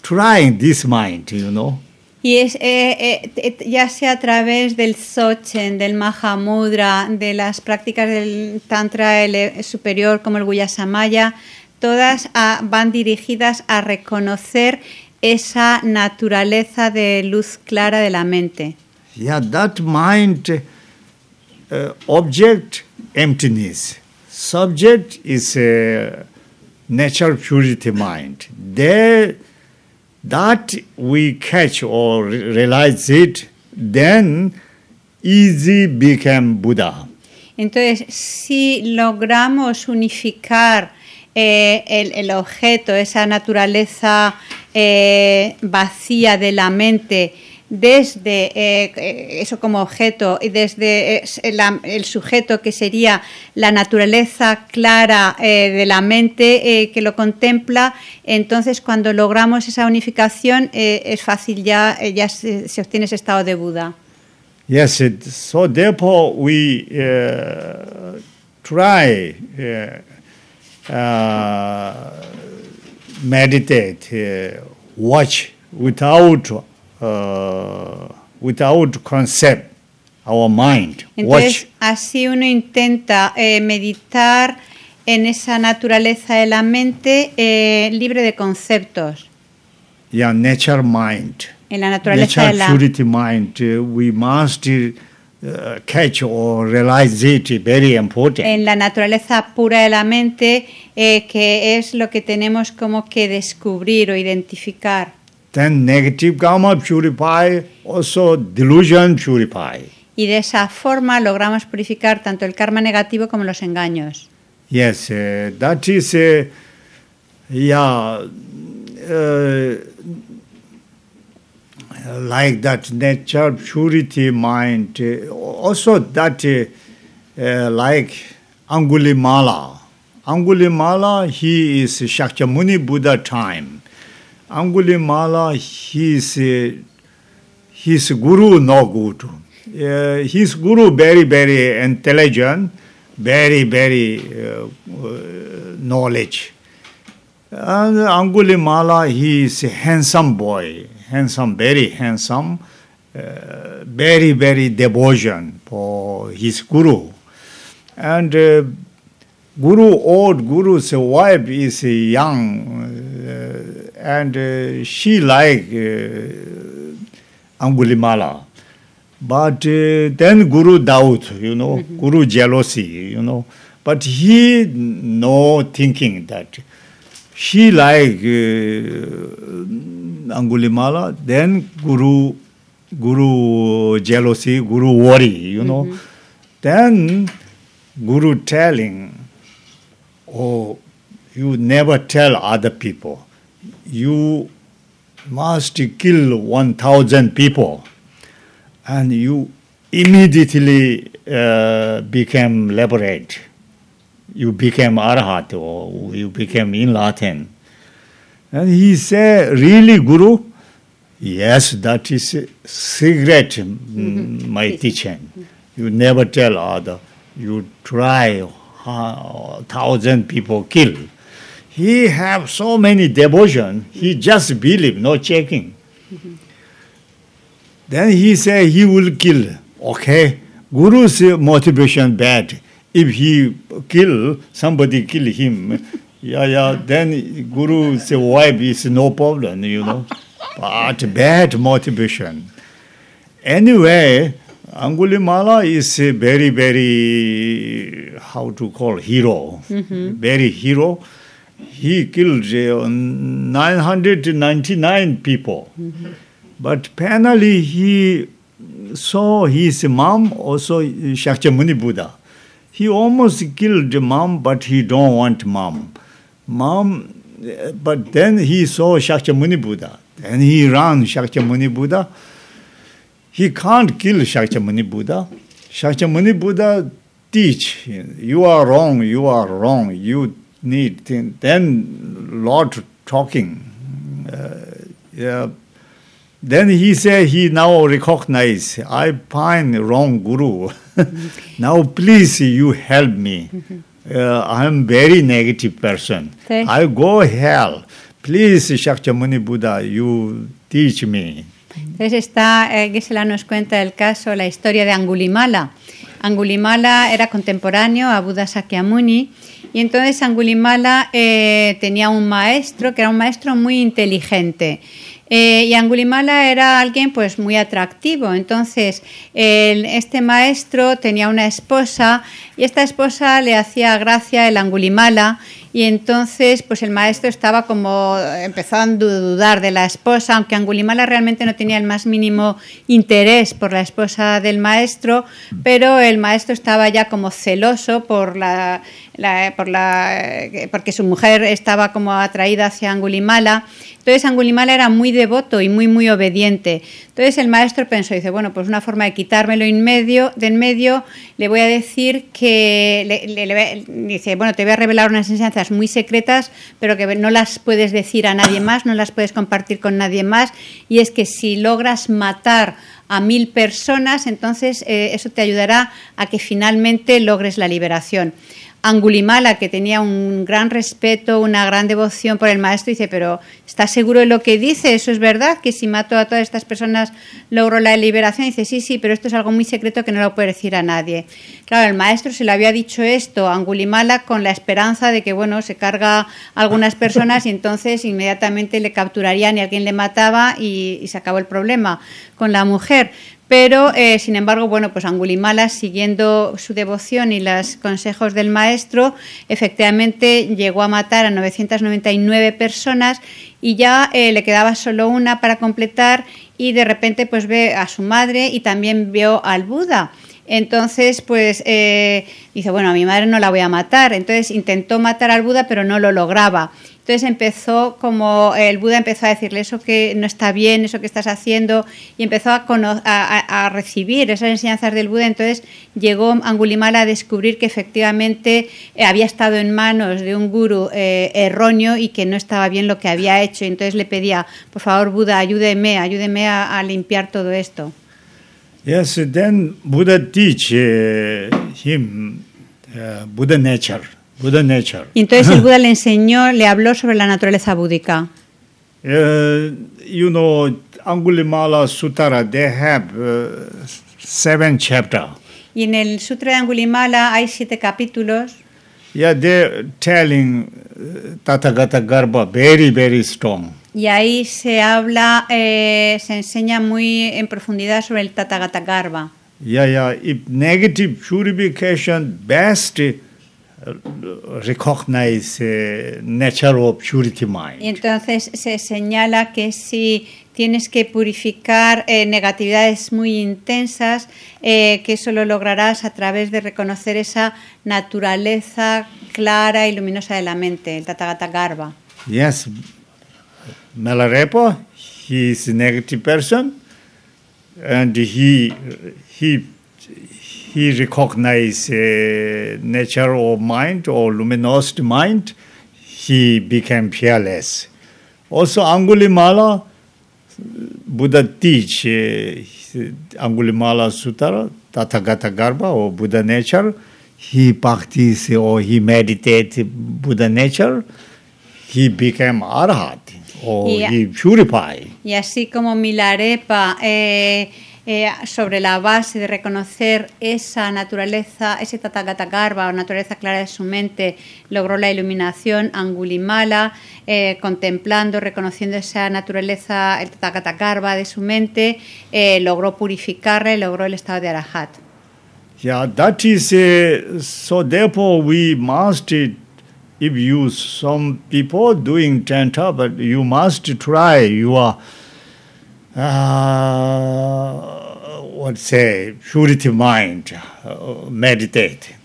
trying this mind, you know. Y es eh, eh, eh, ya sea a través del Sochen, del Mahamudra, de las prácticas del Tantra superior como el Guyasamaya, todas ah, van dirigidas a reconocer esa naturaleza de luz clara de la mente. Yeah, that mind, uh, object, emptiness. Subject is a natural purity mind. There, that we catch or re- realize it, then easy become Buddha. Entonces, si logramos unificar eh, el, el objeto, esa naturaleza eh, vacía de la mente, desde eh, eso como objeto y desde el sujeto que sería la naturaleza clara de la mente que lo contempla, entonces cuando logramos esa unificación es fácil ya, ya se, se, obtiene ese estado de Buda. Yes, it, so therefore we uh, try uh, uh, meditate, watch without uh, without concept our mind. Entonces, así uno intenta eh, meditar en esa naturaleza de la mente eh, libre de conceptos. Yeah, nature mind. En la naturaleza nature de la purity mind. Uh, we must uh, catch or realize it. Very important. en la naturaleza pura de la mente, eh, que es lo que tenemos como que descubrir o identificar. Then negative karma purify, also delusion purify. Y de esa forma logramos purificar tanto el karma negativo como los engaños. Yes, uh, that is, uh, yeah, uh, like that nature purity mind. Also that, like Angulimala. Angulimala, he is Shakyamuni Buddha time. Angulimala, he is, he is guru no good. Uh, his guru very, very intelligent, very, very uh, knowledge. And Angulimala, he is a handsome boy, handsome, very handsome, uh, very, very devotion for his guru. And uh, guru old, guru's wife is young, uh, and uh, she like uh, Angulimala. But uh, then Guru doubt, you know, mm-hmm. Guru jealousy, you know. But he no thinking that she like uh, Angulimala, then Guru Guru jealousy, Guru worry, you know. Mm-hmm. Then Guru telling, oh, you never tell other people. You must kill 1,000 people. And you immediately uh, became liberate. You became arhat or you became enlightened. And he said, really, Guru? Yes, that is secret, mm, my teaching. You never tell other. You try uh, thousand people kill. He have so many devotion. He just believe, no checking. Mm-hmm. Then he say he will kill. Okay, Guru's motivation bad. If he kill somebody, kill him. Yeah, yeah. Then Guru's wife is no problem, you know. But bad motivation. Anyway, Angulimala is a very, very, how to call, hero. Mm-hmm. Very hero. He killed uh, 999 people. But finally, he saw his mom, also Shakyamuni Buddha. He almost killed mom, but he don't want mom. Mom, but then he saw Shakyamuni Buddha. Then he ran Shakyamuni Buddha. He can't kill Shakyamuni Buddha. Shakyamuni Buddha teach, you are wrong, you are wrong, you need, then Lord talking. Uh, yeah. Then he said he now recognize, I find wrong guru. now please you help me. Uh, I am very negative person. Okay. I go hell. Please Shakyamuni Buddha, you teach me. Entonces está, eh, Gisela nos cuenta el caso, la historia de Angulimala. Angulimala era contemporáneo a Buda Sakyamuni y entonces Angulimala eh, tenía un maestro que era un maestro muy inteligente. Eh, y Angulimala era alguien pues muy atractivo. Entonces, el- este maestro tenía una esposa y esta esposa le hacía gracia el Angulimala y entonces pues el maestro estaba como empezando a dudar de la esposa, aunque Angulimala realmente no tenía el más mínimo interés por la esposa del maestro, pero el maestro estaba ya como celoso por la, la- por la, eh, porque su mujer estaba como atraída hacia Angulimala. Entonces Angulimala era muy devoto y muy, muy obediente. Entonces el maestro pensó, dice, bueno, pues una forma de quitármelo en medio, de en medio, le voy a decir que, le- le- le dice, bueno, te voy a revelar unas enseñanzas muy secretas, pero que no las puedes decir a nadie más, no las puedes compartir con nadie más, y es que si logras matar a mil personas, entonces eh, eso te ayudará a que finalmente logres la liberación. Angulimala, que tenía un gran respeto, una gran devoción por el maestro, dice, pero ¿estás seguro de lo que dice? ¿Eso es verdad? Que si mato a todas estas personas logro la liberación. dice, sí, sí, pero esto es algo muy secreto que no lo puede decir a nadie. Claro, el maestro se le había dicho esto a Angulimala con la esperanza de que, bueno, se carga a algunas personas y entonces inmediatamente le capturarían y alguien le mataba y, y se acabó el problema con la mujer. Pero, eh, sin embargo, bueno, pues Angulimala, siguiendo su devoción y los consejos del maestro, efectivamente llegó a matar a 999 personas y ya eh, le quedaba solo una para completar y de repente pues ve a su madre y también vio al Buda. Entonces, pues eh, dice, bueno, a mi madre no la voy a matar. Entonces intentó matar al Buda, pero no lo lograba. Entonces empezó como el Buda empezó a decirle eso que no está bien, eso que estás haciendo, y empezó a, a- recibir esas enseñanzas del Buda. Entonces llegó Angulimala a descubrir que efectivamente eh, había estado en manos de un gurú eh, erróneo y que no estaba bien lo que había hecho. Entonces le pedía, por favor, Buda, ayúdeme, ayúdeme a limpiar todo esto. Yes, then Buddha teach uh, him uh, Buddha nature, Buddha nature. Y entonces el Buda le enseñó, le habló sobre la naturaleza búdica. Uh, you know, Angulimala Sutara, they have uh, seven chapter. Y en el Sutra de Angulimala hay siete capítulos Yeah, they're telling uh, Tathagata Garbha very, very strong. Y ahí se habla, eh, se enseña muy en profundidad sobre el Tathagata Garbha. Yeah, yeah. If negative purification, best uh, recognize uh, nature of purity Y mind. entonces se señala que si tienes que purificar eh, negatividades muy intensas, eh, que eso lo lograrás a través de reconocer esa naturaleza clara y luminosa de la mente, el Tathagata Garbha. Yes, Malarepa, he is a negative person, and he he he recognize uh, nature or mind or luminous mind. He became fearless. Also, Angulimala, Buddha teach uh, Angulimala Sutra, Tathagata Garba or Buddha nature. He practice or he meditate Buddha nature. He became arhat he purified. Y así como Milarepa, eh, eh, sobre la base de reconocer esa naturaleza, ese Tathagata o naturaleza clara de su mente, logró la iluminación, Angulimala, eh, contemplando, reconociendo esa naturaleza, el Tathagata de su mente, eh, logró purificarla y logró el estado de Arahat. Yeah, that is uh, so. Therefore, we must, uh, if you some people doing tantra, but you must try your uh, what say purity mind, uh, meditate.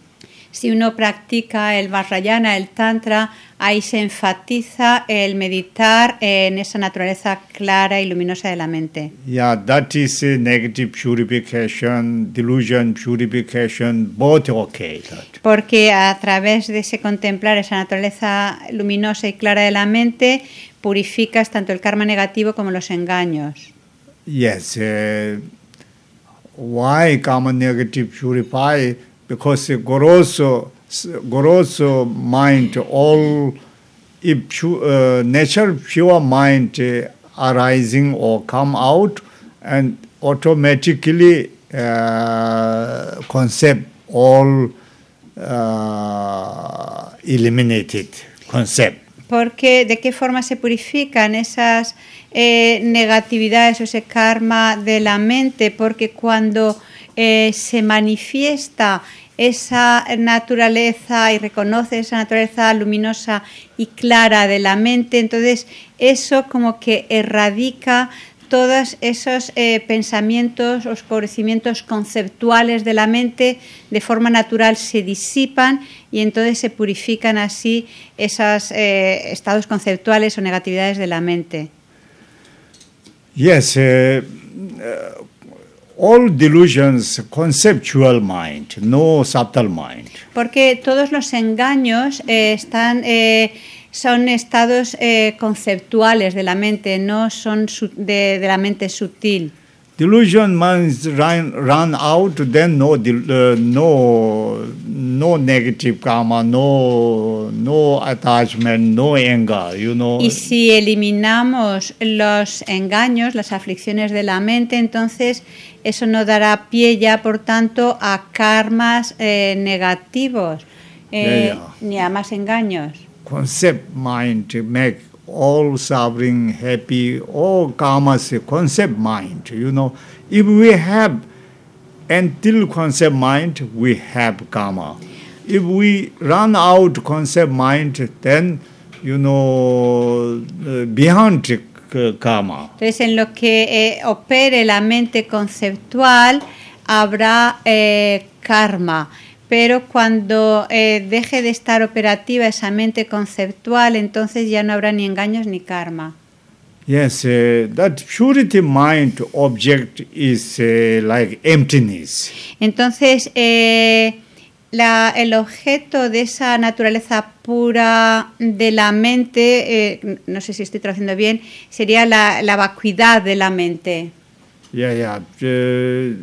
Si uno practica el Vajrayana, el Tantra, ahí se enfatiza el meditar en esa naturaleza clara y luminosa de la mente. Yeah, that is negative purification, delusion purification, both okay. That. Porque a través de ese contemplar esa naturaleza luminosa y clara de la mente, purificas tanto el karma negativo como los engaños. Yes. Uh, why karma negative purify? Because uh, grosso, grosso mind, all if uh, nature pure mind uh, arising or come out, and automatically uh, concept all uh, eliminated concept. Porque de qué forma se purifican esas eh, negatividades o ese karma de la mente, porque cuando eh, se manifiesta esa naturaleza y reconoce esa naturaleza luminosa y clara de la mente, entonces eso como que erradica todos esos eh, pensamientos, oscurecimientos conceptuales de la mente, de forma natural se disipan y entonces se purifican así esos eh, estados conceptuales o negatividades de la mente. Yes, uh, uh, all delusions, conceptual mind, no subtle mind. Porque todos los engaños eh, están, eh, son estados eh, conceptuales de la mente, no son de, de la mente sutil. Delusion means run, run out, then no, uh, no, no negative karma, no, no attachment, no anger. You know. Y si eliminamos los engaños, las aflicciones de la mente, entonces eso no dará pie ya, por tanto, a karmas eh, negativos, eh, Ya, ya. ni a más engaños. concept mind make all suffering happy all karmas concept mind you know if we have until concept mind we have karma if we run out concept mind then you know uh, beyond karma Entonces, en lo que eh, opere la mente conceptual, habrá eh, karma. Pero cuando eh, deje de estar operativa esa mente conceptual, entonces ya no habrá ni engaños ni karma. yes uh, that purity mind object is uh, like emptiness Entonces, eh, la- el objeto de esa naturaleza pura de la mente, eh, no sé si estoy traduciendo bien, sería la, vacuidad de la mente. Yeah, yeah. Uh,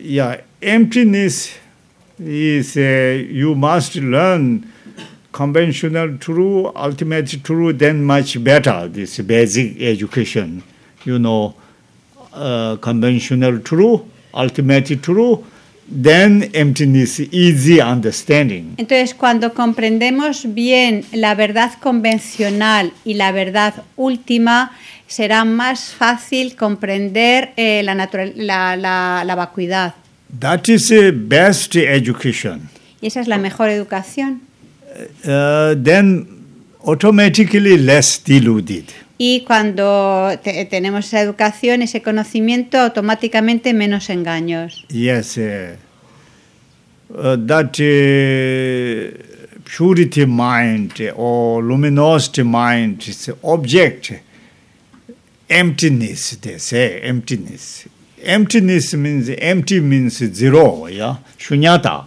yeah, emptiness is you must learn conventional true, ultimate true, then much better. This basic education, you know, uh, conventional true, ultimate true, then emptiness, easy understanding. Entonces, cuando comprendemos bien la verdad convencional y la verdad última, será más fácil comprender eh, la, la, la- la vacuidad. That is a best education. Y esa es la mejor educación. Uh, then automatically less deluded. Y cuando te- tenemos esa educación, ese conocimiento, automáticamente menos engaños. Yes, uh, uh, that uh, purity mind or luminosity mind is object emptiness. They say emptiness. Emptiness means empty means zero. Yeah, shunyata.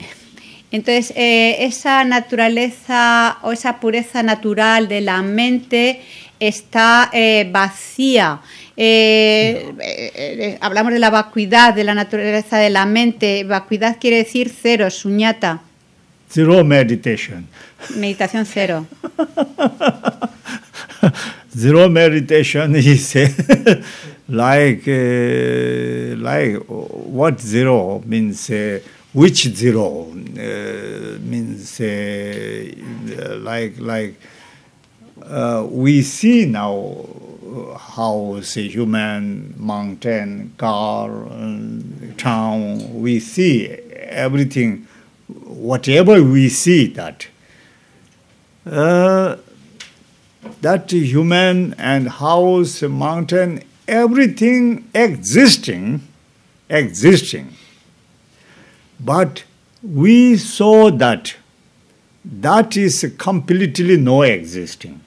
Entonces, eh, esa naturaleza o esa pureza natural de la mente está eh, vacía. Eh, eh, eh, hablamos de la vacuidad de la naturaleza de la mente. Vacuidad quiere decir cero, suñata, Zero meditation. meditación cero. zero meditation is like like what zero means which zero means like like uh, we see now house human mountain car town we see everything whatever we see that uh, that human and house, mountain, everything existing, existing. But we saw that that is completely no existing.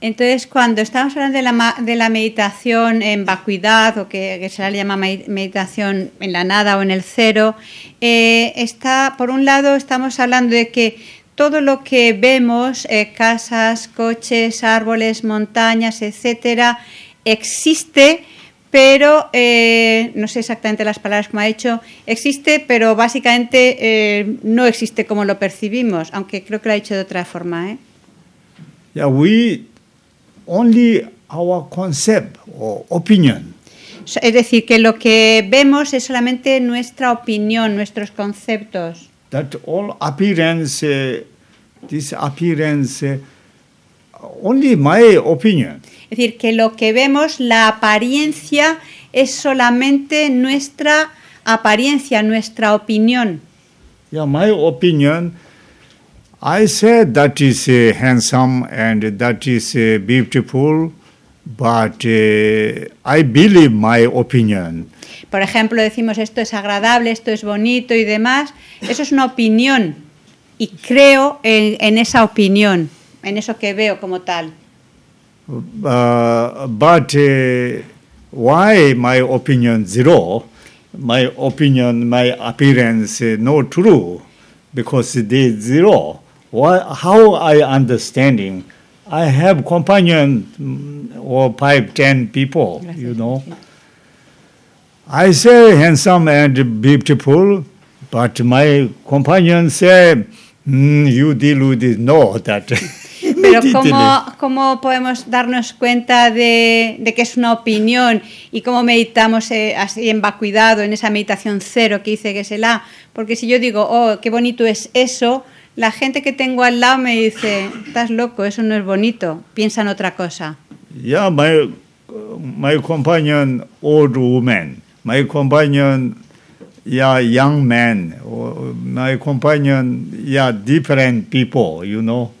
Entonces, cuando estamos hablando de la, de la meditación en vacuidad, o que, se la llama me- meditación en la nada o en el cero, eh, está, por un lado, estamos hablando de que todo lo que vemos, eh, casas, coches, árboles, montañas, etcétera, existe, pero eh, no sé exactamente las palabras como ha dicho, existe, pero básicamente eh, no existe como lo percibimos, aunque creo que lo ha dicho de otra forma. ¿eh? Yeah, only our concept or opinion. Es decir, que lo que vemos es solamente nuestra opinión, nuestros conceptos. That all appearance, uh, this appearance, uh, only my opinion. Es decir, que lo que vemos, la apariencia, es solamente nuestra apariencia, nuestra opinión. Yeah, my opinion. I say that is uh, handsome and that is uh, beautiful, but uh, I believe my opinion. Por ejemplo, decimos esto es agradable, esto es bonito y demás. Eso es una opinión y creo en, en esa opinión, en eso que veo como tal. Uh, but uh, why my opinion zero? My opinion, my appearance uh, no true because they zero. Why, how I understanding? I have companion mm, or five, ten people, you know. I say handsome and beautiful, but my companion say, mm, you deal with it. No, that. Pero ¿cómo, ¿cómo podemos darnos cuenta de, de, que es una opinión y cómo meditamos eh, así en vacuidad, en esa meditación cero que dice que es el A? Porque si yo digo, oh, qué bonito es eso, la gente que tengo al lado me dice, estás loco, eso no es bonito, piensa en otra cosa. Yeah, my, my companion, old woman, my companion, yeah, young man, my companion, yeah, different people, you know.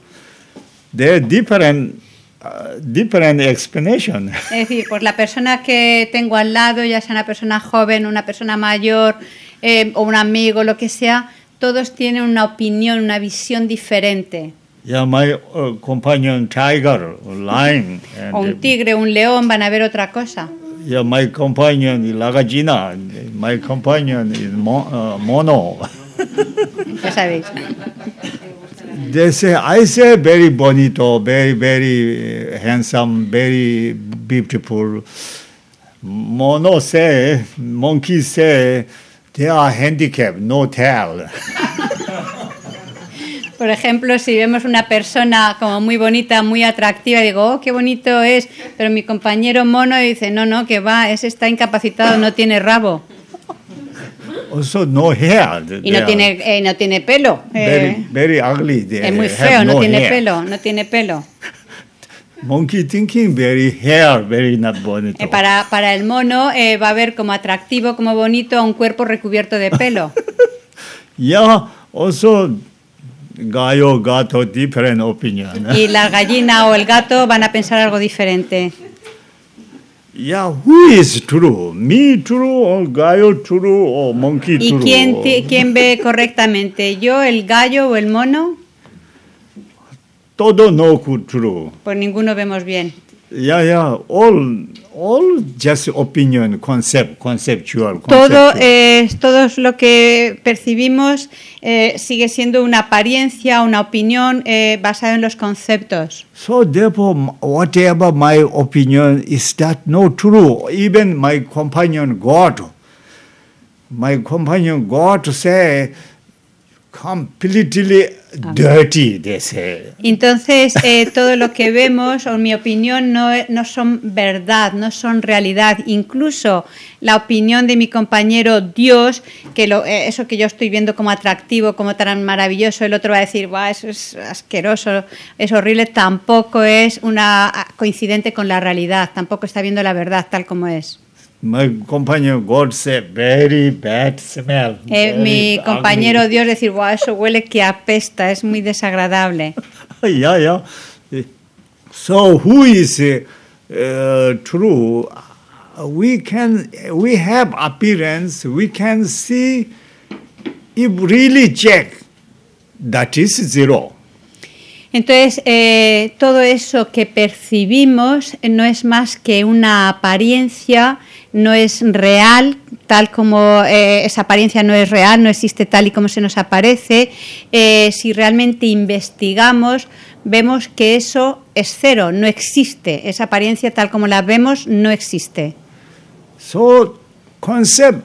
They're different, uh, different explanation. Es decir, pues la persona que tengo al lado, ya sea una persona joven, una persona mayor, eh, o un amigo, lo que sea, todos tienen una opinión, una visión diferente. Yeah, my uh, companion tiger, lion, and O un tigre, un león, van a ver otra cosa. yeah, my companion is lagajina, my companion is mo, uh, mono. Ya sabéis. They say, I say very bonito, very, very uh, handsome, very beautiful. Mono say, monkey say, they are handicapped, no tail. Por ejemplo, si vemos una persona como muy bonita, muy atractiva, digo, oh, qué bonito es, pero mi compañero mono dice, no, no, que va, ese está incapacitado, no tiene rabo Also, no hair. y no tiene, eh, no tiene pelo. eh, Very, very ugly. They es muy feo, no, no tiene hair. pelo, no tiene pelo. Monkey thinking very hair, very not bonito. Eh, para, para el mono eh, va a ver como atractivo, como bonito a un cuerpo recubierto de pelo. Yeah, also, gayo, gato, different opinion. Y la gallina o el gato van a pensar algo diferente. Yeah, who is true? Me true or gayo true or monkey ¿Y true? quién, ti- quién ve correctamente? ¿Yo, el gallo o el mono? Todo no true. Pues ninguno vemos bien. Yeah, yeah, all, all just opinion, concept, conceptual. Todo, conceptual. todo es lo que percibimos eh, sigue siendo una apariencia, una opinión eh, basada en los conceptos. So therefore, whatever my opinion is that no true. Even my companion God, my companion God say completely dirty. They say. Entonces, eh, todo lo que vemos, o en mi opinión, no, no son verdad, no son realidad. Incluso la opinión de mi compañero Dios, que lo- eh, eso que yo estoy viendo como atractivo, como tan maravilloso, el otro va a decir, "Buah, eso es asqueroso, es horrible, tampoco es una ah, coincidente con la realidad, tampoco está viendo la verdad tal como es. My companion God say very bad smell. Eh, very mi ugly." compañero Dios decir, "Buah, eso huele que apesta, es muy desagradable. yeah, yeah. So who is uh, true? We can we have appearance. We can see if really check that is zero. Entonces, eh, todo eso que percibimos no es más que una apariencia, no es real, tal como eh, esa apariencia no es real, no existe tal y como se nos aparece. Eh, si realmente investigamos, vemos que eso es cero, no existe. Esa apariencia tal como la vemos no existe. So concept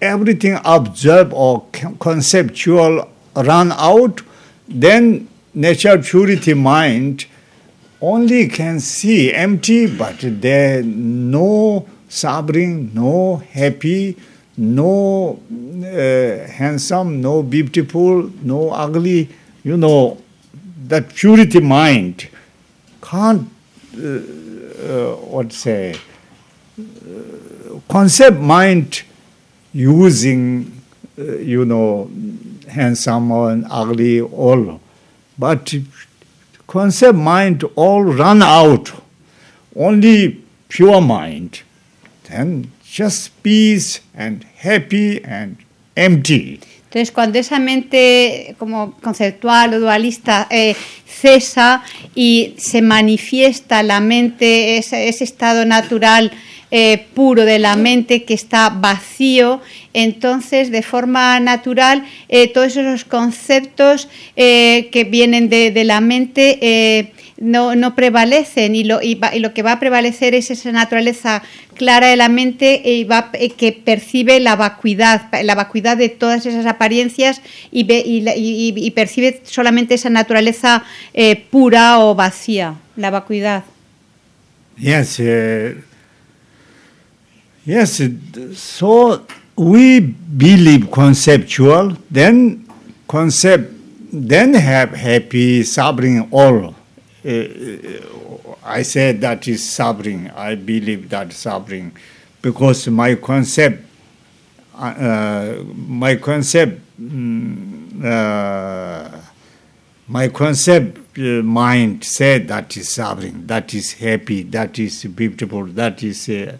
everything observed or con- conceptual run out, then nature purity mind only can see empty, but there no suffering, no happy, no uh, handsome, no beautiful, no ugly. You know, that purity mind can't uh, uh, what say concept mind using, uh, you know, handsome and ugly, all. But concept mind all run out. Only pure mind, then just peace and happy and empty. Entonces, cuando esa mente como conceptual o dualista eh, cesa y se manifiesta la mente, ese, estado natural eh, puro de la mente que está vacío, entonces de forma natural eh, todos esos conceptos que vienen de, la mente no, no prevalecen y lo, va- y lo que va a prevalecer es esa naturaleza clara de la mente y va, eh, que percibe la vacuidad, la vacuidad de todas esas apariencias y, ve- y percibe solamente esa naturaleza eh, pura o vacía, la vacuidad. Yes, uh, yes. So we believe conceptual, then concept, then have happy, suffering, all. I said that is suffering. I believe that suffering, because my concept, uh, my concept. mm, uh, my concept uh, mind said that is suffering, that is happy, that is beautiful, that is uh,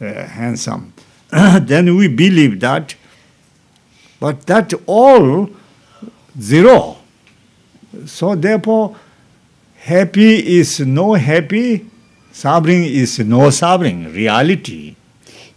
uh, handsome. then we believe that, but that all zero. So therefore, happy is no happy, suffering is no suffering, reality.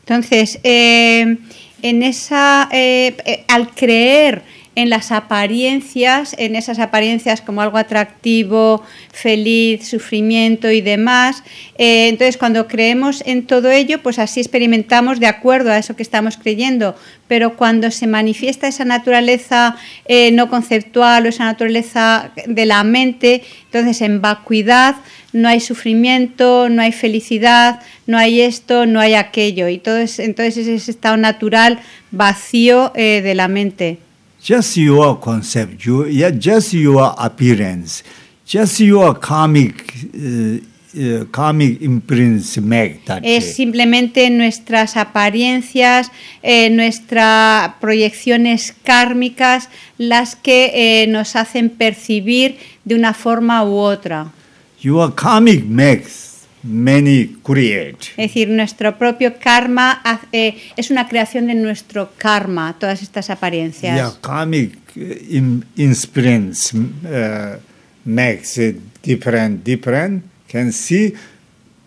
Entonces, eh, en esa, eh, eh, al creer en las apariencias, en esas apariencias como algo atractivo, feliz, sufrimiento y demás, eh, entonces cuando creemos en todo ello, pues así experimentamos de acuerdo a eso que estamos creyendo. Pero cuando se manifiesta esa naturaleza eh, no conceptual o esa naturaleza de la mente, entonces en vacuidad no hay sufrimiento, no hay felicidad, no hay esto, no hay aquello. Y todo es, entonces es ese estado natural vacío eh, de la mente. Just your concept, you, yeah, just your appearance, just your karmic, uh, uh, karmic imprints make that. Es simplemente nuestras apariencias, eh, nuestras proyecciones kármicas las que eh, nos hacen percibir de una forma u otra. your karmic makes many create. Es decir, nuestro propio karma eh, es una creación de nuestro karma, todas estas apariencias. Yeah, karmic im- imprints uh, makes it different, different. Can see,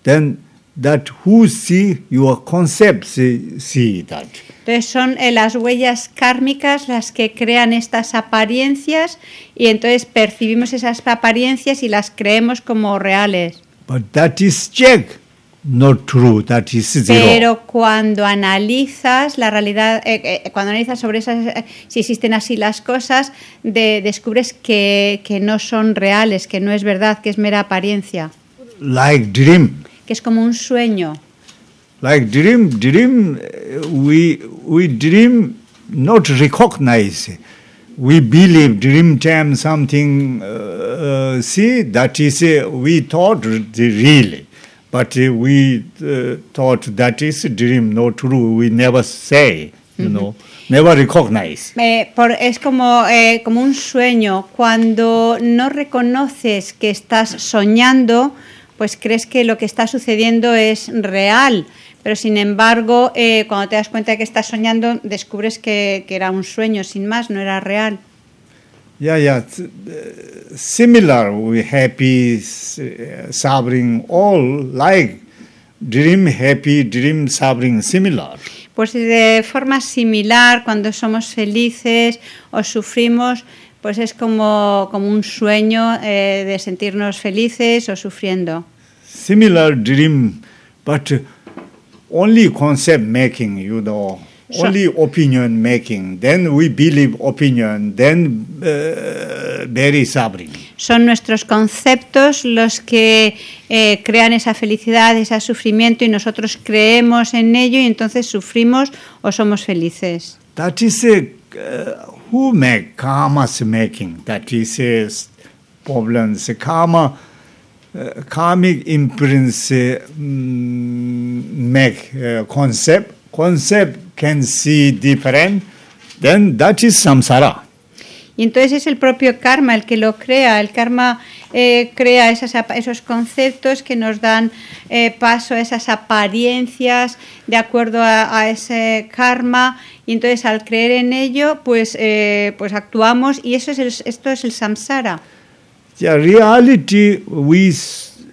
then that who see your concept see, see that. Entonces son eh, las huellas kármicas las que crean estas apariencias y entonces percibimos esas apariencias y las creemos como reales. But that is check, not true. That is zero. Pero cuando analizas la realidad, eh, eh, cuando analizas sobre esas, eh, si existen así las cosas, de- descubres que, que no son reales, que no es verdad, que es mera apariencia, like dream. que es como un sueño. Like dream, dream, we, we dream not recognize. We believe dream time something, uh, uh, see, that is, uh, we thought the real. But uh, we uh, thought that is dream, not true. We never say, you know, never recognize. Eh, por- es como, eh, como un sueño. Cuando no reconoces que estás soñando, pues crees que lo que está sucediendo es real. Pero sin embargo, eh, cuando te das cuenta de que estás soñando, descubres que, que era un sueño, sin más, no era real. Yeah, yeah. similar, we happy, uh, suffering, all like dream, happy, dream, suffering, similar. Pues de forma similar, cuando somos felices o sufrimos, pues es como, como un sueño eh, de sentirnos felices o sufriendo. Similar dream, but only concept making, you know, only opinion making. Then we believe opinion, then uh, very suffering. Son nuestros conceptos los que eh, crean esa felicidad, ese sufrimiento y nosotros creemos en ello y entonces sufrimos o somos felices. That is a uh, who make karma's making. That is a problems. Karma, uh, karmic imprints uh, mm, make uh, concept. Concept can see different. Then that is samsara. Y entonces es el propio karma el que lo crea. El karma eh, crea esas, esos conceptos que nos dan eh, paso a esas apariencias de acuerdo a, ese karma y entonces al creer en ello pues, eh, pues actuamos y eso es el, esto es el samsara. Yeah, reality we,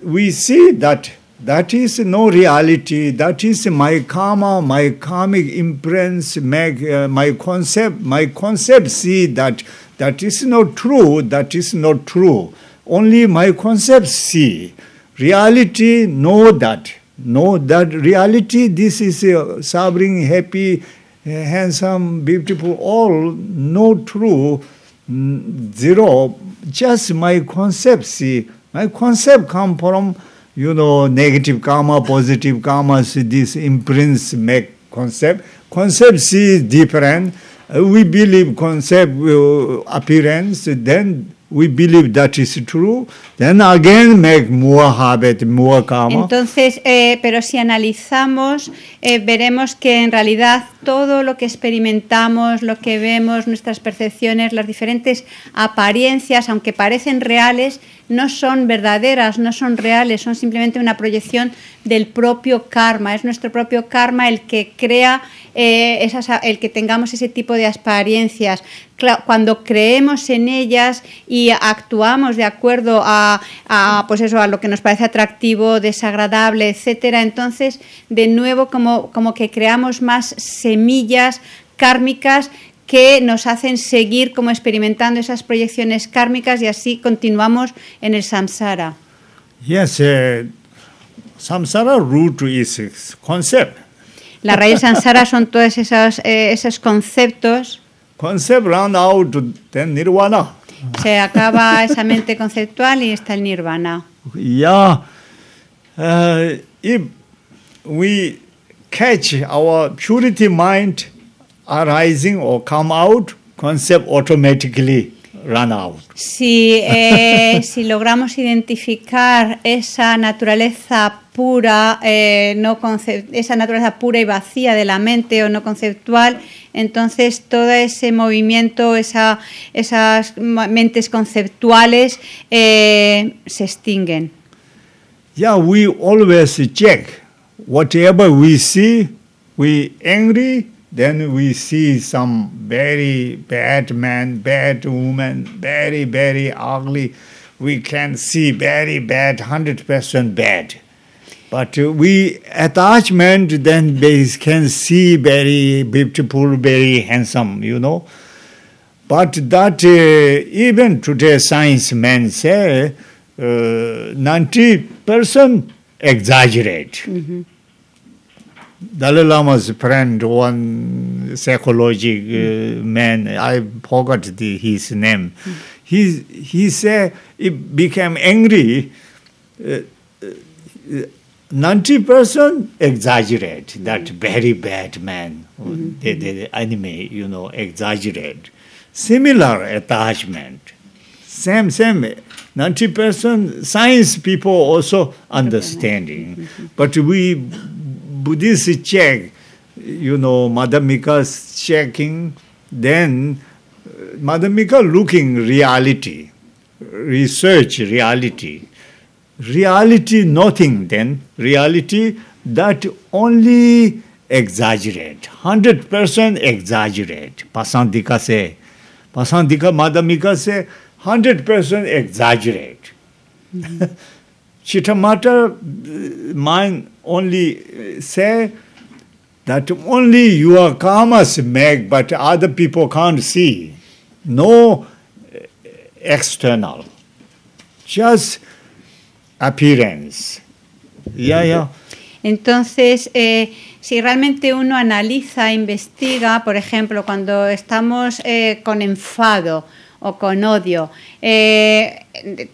we see that that is no reality that is my karma my karmic imprints make uh, my concept my concept see that that is not true that is not true only my concept see. Reality, know that. Know that reality, this is a suffering, happy, handsome, beautiful, all no true, zero just my concept see my concept come from you know negative karma positive karma see this imprints make concept. Concept see different. Uh, we believe concept uh, appearance then we believe that is true, then again make more habit. Entonces, eh, pero si analizamos, eh, veremos que en realidad todo lo que experimentamos, lo que vemos, nuestras percepciones, las diferentes apariencias, aunque parecen reales, no son verdaderas, no son reales, son simplemente una proyección del propio karma. Es nuestro propio karma el que crea eh, esas, el que tengamos ese tipo de apariencias. Cuando creemos en ellas y actuamos de acuerdo a, pues eso, a lo que nos parece atractivo, desagradable, etcétera, entonces de nuevo como, como que creamos más semillas kármicas que nos hacen seguir como experimentando esas proyecciones kármicas y así continuamos en el samsara. Yes, uh, samsara root is concept. La raíz samsara son todos esos, eh, esos conceptos. Concept run out, then nirvana. Se acaba esa mente conceptual y está el nirvana. Yeah, uh, if we catch our purity mind arising or come out, concept automatically run out. Si, eh, si logramos identificar esa naturaleza pura, eh, no esa naturaleza pura y vacía de la mente o no conceptual, entonces todo ese movimiento, esa, esas mentes conceptuales eh, se extinguen. Yeah, we always check whatever we see, we angry, then we see some very bad man, bad woman, very, very ugly. We can see very bad, 100% bad. But we attachment then can see very beautiful, very handsome, you know. But that uh, even today science men say uh, 90% exaggerate. Mm-hmm. Dalai Lama's friend, one psychologic uh, man, I forgot the, his name. Mm. He he said he became angry. Uh, uh, ninety percent exaggerate that mm. very bad man, mm-hmm. the, the anime, you know, exaggerate. Similar attachment, same same. Ninety percent science people also understanding, mm-hmm. but we Buddhist check, you know, Madhamika's checking, then uh, Madhamika looking reality, research reality. Reality nothing then, reality that only exaggerate, 100% exaggerate. Pasandika say, Pasandika Madhamika say, 100% exaggerate. Mm-hmm. Chittamatra uh, mind only uh, say that only your karmas make, but other people can't see. No uh, external, just appearance. Yeah, yeah. Entonces, eh, si realmente uno analiza, investiga, por ejemplo, cuando estamos eh, con enfado, o con odio. Eh,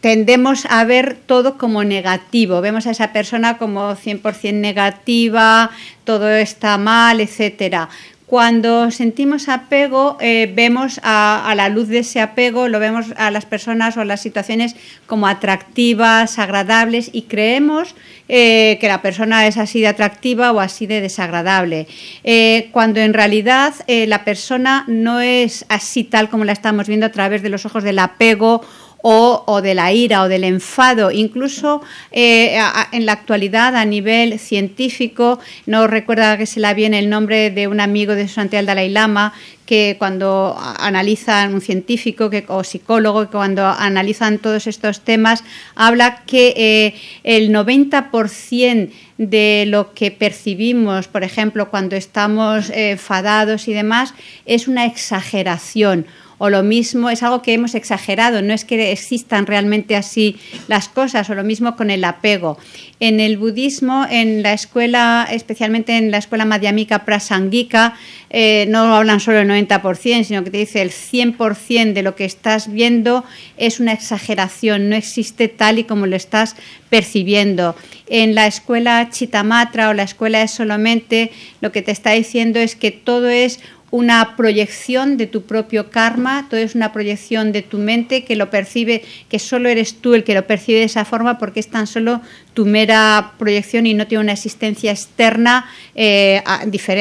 tendemos a ver todo como negativo, vemos a esa persona como 100% negativa, todo está mal, etcétera. Cuando sentimos apego, eh, vemos a, la luz de ese apego, lo vemos a las personas o a las situaciones como atractivas, agradables y creemos eh, que la persona es así de atractiva o así de desagradable. Eh, cuando en realidad la persona no es así tal como la estamos viendo a través de los ojos del apego o, de la ira o del enfado. Incluso eh, en la actualidad, a nivel científico, no recuerda que se la viene el nombre de un amigo de su santidad el Dalai Lama, que cuando analizan un científico que, o psicólogo, que cuando analizan todos estos temas, habla que eh, el 90% de lo que percibimos, por ejemplo, cuando estamos eh, enfadados y demás, es una exageración. O lo mismo es algo que hemos exagerado, no es que existan realmente así las cosas, o lo mismo con el apego. En el budismo, en la escuela, especialmente en la escuela madhyamika prasangika, eh, no hablan solo del 90%, sino que te dice el 100% de lo que estás viendo es una exageración, no existe tal y como lo estás percibiendo. En la escuela Chitamatra o la escuela es solamente, lo que te está diciendo es que todo es una proyección de tu propio karma, todo es una proyección de tu mente que lo percibe, que solo eres tú el que lo percibe de esa forma porque es tan solo tu mera proyección y no tiene una existencia externa eh,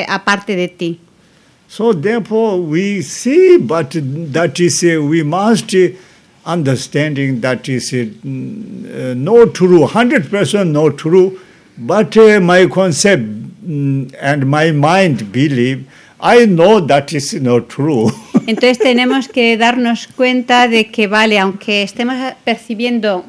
aparte de ti. So therefore, we see, but that is uh, we must understanding that is uh, mm, uh, no true, hundred percent no true. But my concept mm, and my mind believe, I know that is not true. Entonces tenemos que darnos cuenta de que, vale, aunque estemos percibiendo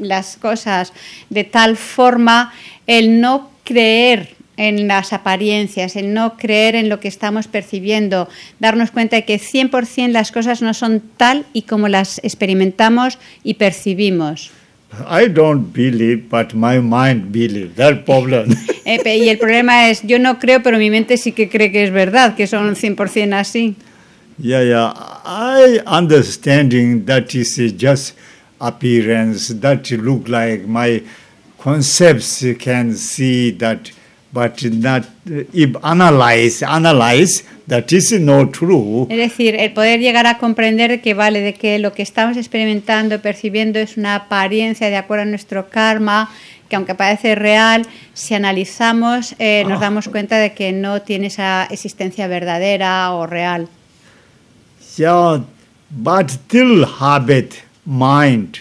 las cosas de tal forma, el no creer en las apariencias, el no creer en lo que estamos percibiendo, darnos cuenta de que 100% las cosas no son tal y como las experimentamos y percibimos. I don't believe, but my mind believe. That problem. Eh, y el problema es, yo no creo, pero mi mente sí que cree que es verdad, que son 100% así. Yeah, yeah. I understanding that is just appearance that look like my concepts you can see that, but not if analyze analyze that is not true. Es decir, el poder llegar a comprender que vale, de que lo que estamos experimentando, percibiendo es una apariencia de acuerdo a nuestro karma, que aunque parece real, si analizamos eh, nos damos cuenta de que no tiene esa existencia verdadera o real. Yeah, but still habit mind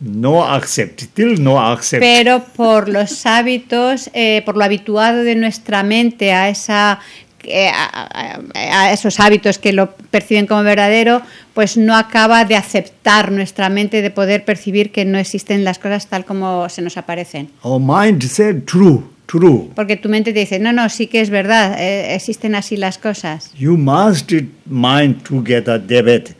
no accept, still no accept. Pero por los hábitos, eh, por lo habituado de nuestra mente a esa eh, a, a- a esos hábitos que lo perciben como verdadero, pues no acaba de aceptar nuestra mente de poder percibir que no existen las cosas tal como se nos aparecen. Our mind said true, true. Porque tu mente te dice, no, no, sí que es verdad, eh, existen así las cosas. You must mind together debate.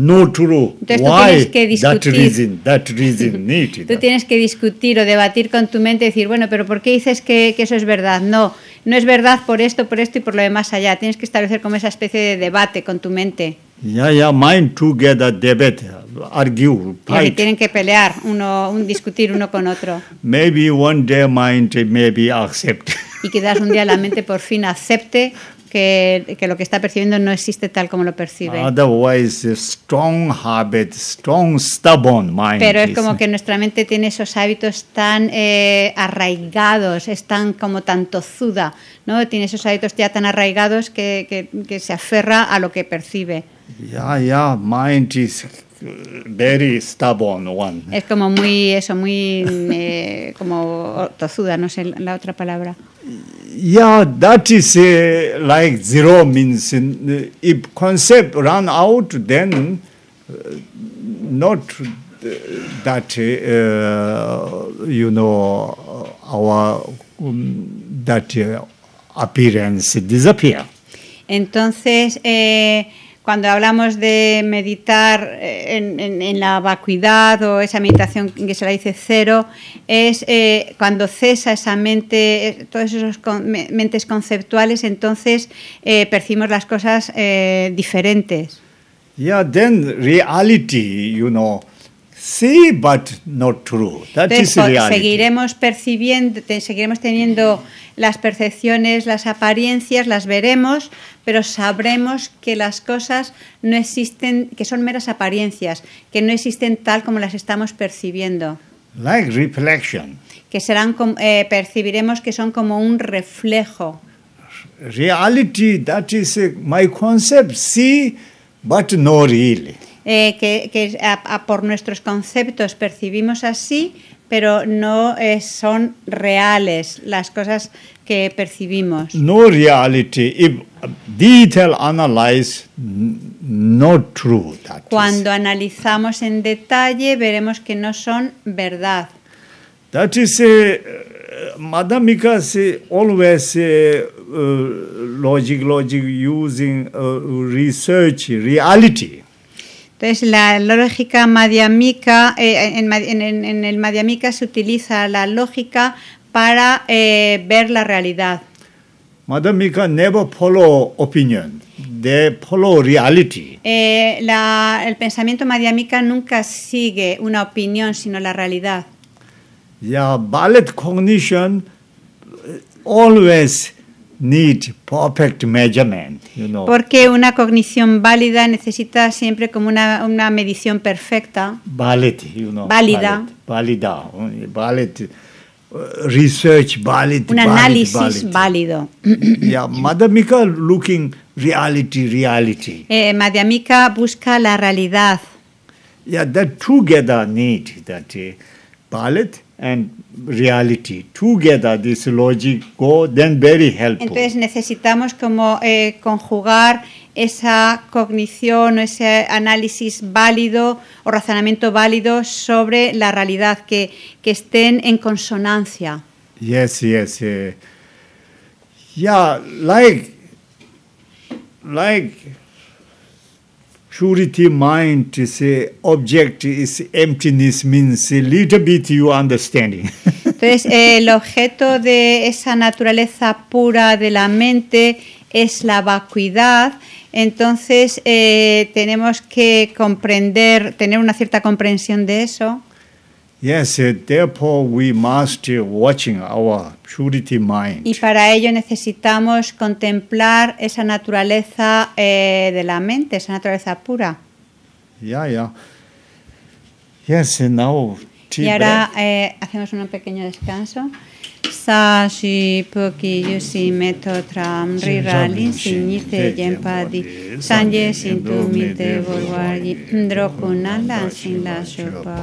No true. Entonces tú Why tienes que that discutir. reason? That reason need. Tú tienes que discutir o debatir con tu mente y decir, bueno, pero ¿por qué dices que, que eso es verdad? No, no es verdad por esto, por esto y por lo demás allá. Tienes que establecer como esa especie de debate con tu mente. Yeah, yeah. Mind together debate, argue, En el que fight. tienen que pelear, uno, un discutir uno con otro. Maybe one day mind maybe accept. Y quizás un día la mente por fin acepte que, que lo que está percibiendo no existe tal como lo percibe. Otherwise, a strong habit, strong stubborn mind. Pero es como que nuestra mente tiene esos hábitos tan eh, arraigados, es tan como tan tozuda, ¿no? Tiene esos hábitos ya tan arraigados que, que- que se aferra a lo que percibe. Yeah, yeah. Mind is very stubborn one. Es como muy, eso, muy eh, como tozuda, no sé la otra palabra. Yeah, that is uh, like zero means uh, if concept run out, then uh, not that uh, you know our um, that appearance disappear. Entonces, eh, cuando hablamos de meditar eh, en, la vacuidad o esa meditación que se la dice cero, es eh, cuando cesa esa mente, eh, todas esas con- me- mentes conceptuales, entonces eh, percibimos las cosas diferentes. Yeah, then reality, you know, see but not true. That is reality. seguiremos percibiendo, seguiremos teniendo las percepciones, las apariencias, las veremos, pero sabremos que las cosas no existen, que son meras apariencias, que no existen tal como las estamos percibiendo, Like reflection. que serán, eh, percibiremos que son como un reflejo. Reality, that is uh, my concept, see but no really. Eh, que, que a- a- por nuestros conceptos percibimos así, pero no eh, son reales las cosas que percibimos. No reality. If detail analyze, n- not true. That is. Cuando analizamos en detalle veremos que no son verdad. That is uh, Madam Mika say always uh, uh, logic, logic using research, reality. Entonces, la lógica madhyamika, eh, en, en- en- el madhyamika se utiliza la lógica para eh, ver la realidad. Madam Mika never follow opinion. They follow reality. Eh, la- el pensamiento madhyamika nunca sigue una opinión, sino la realidad. Yeah, ballet cognition uh, always need perfect measurement, you know. Porque una cognición válida necesita siempre como una, una medición perfecta. ballet, you know. Válida. Valida, uh, ballet, uh, research, ballet, Un análisis ballet. válido. yeah, Mother Mika looking reality, reality. Eh, madhyamika busca la realidad. Yeah, that together need that uh, ballet and reality together. This logic go then very helpful. Entonces necesitamos como eh, conjugar esa cognición o ese análisis válido o razonamiento válido sobre la realidad, que, que estén en consonancia. Yes, yes. Uh, yeah, like like purity mind is a object is emptiness means a little bit you understanding. Entonces eh, el objeto de esa naturaleza pura de la mente es la vacuidad. Entonces eh, tenemos que comprender, tener una cierta comprensión de eso. Yes, therefore we must watching our purity mind. Y para ello necesitamos contemplar esa naturaleza eh, de la mente, esa naturaleza pura. Yeah, yeah. Yes, and now Y ahora eh, hacemos un pequeño descanso. Sa shi poki yusi meto tram ri ra lin sin ni te yen pa di. san ye sin tu mi te borwa yi ndro kunan lan sin la shopa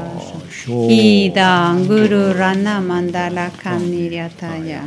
so. Hi dang guru rana mandala kam niryataya.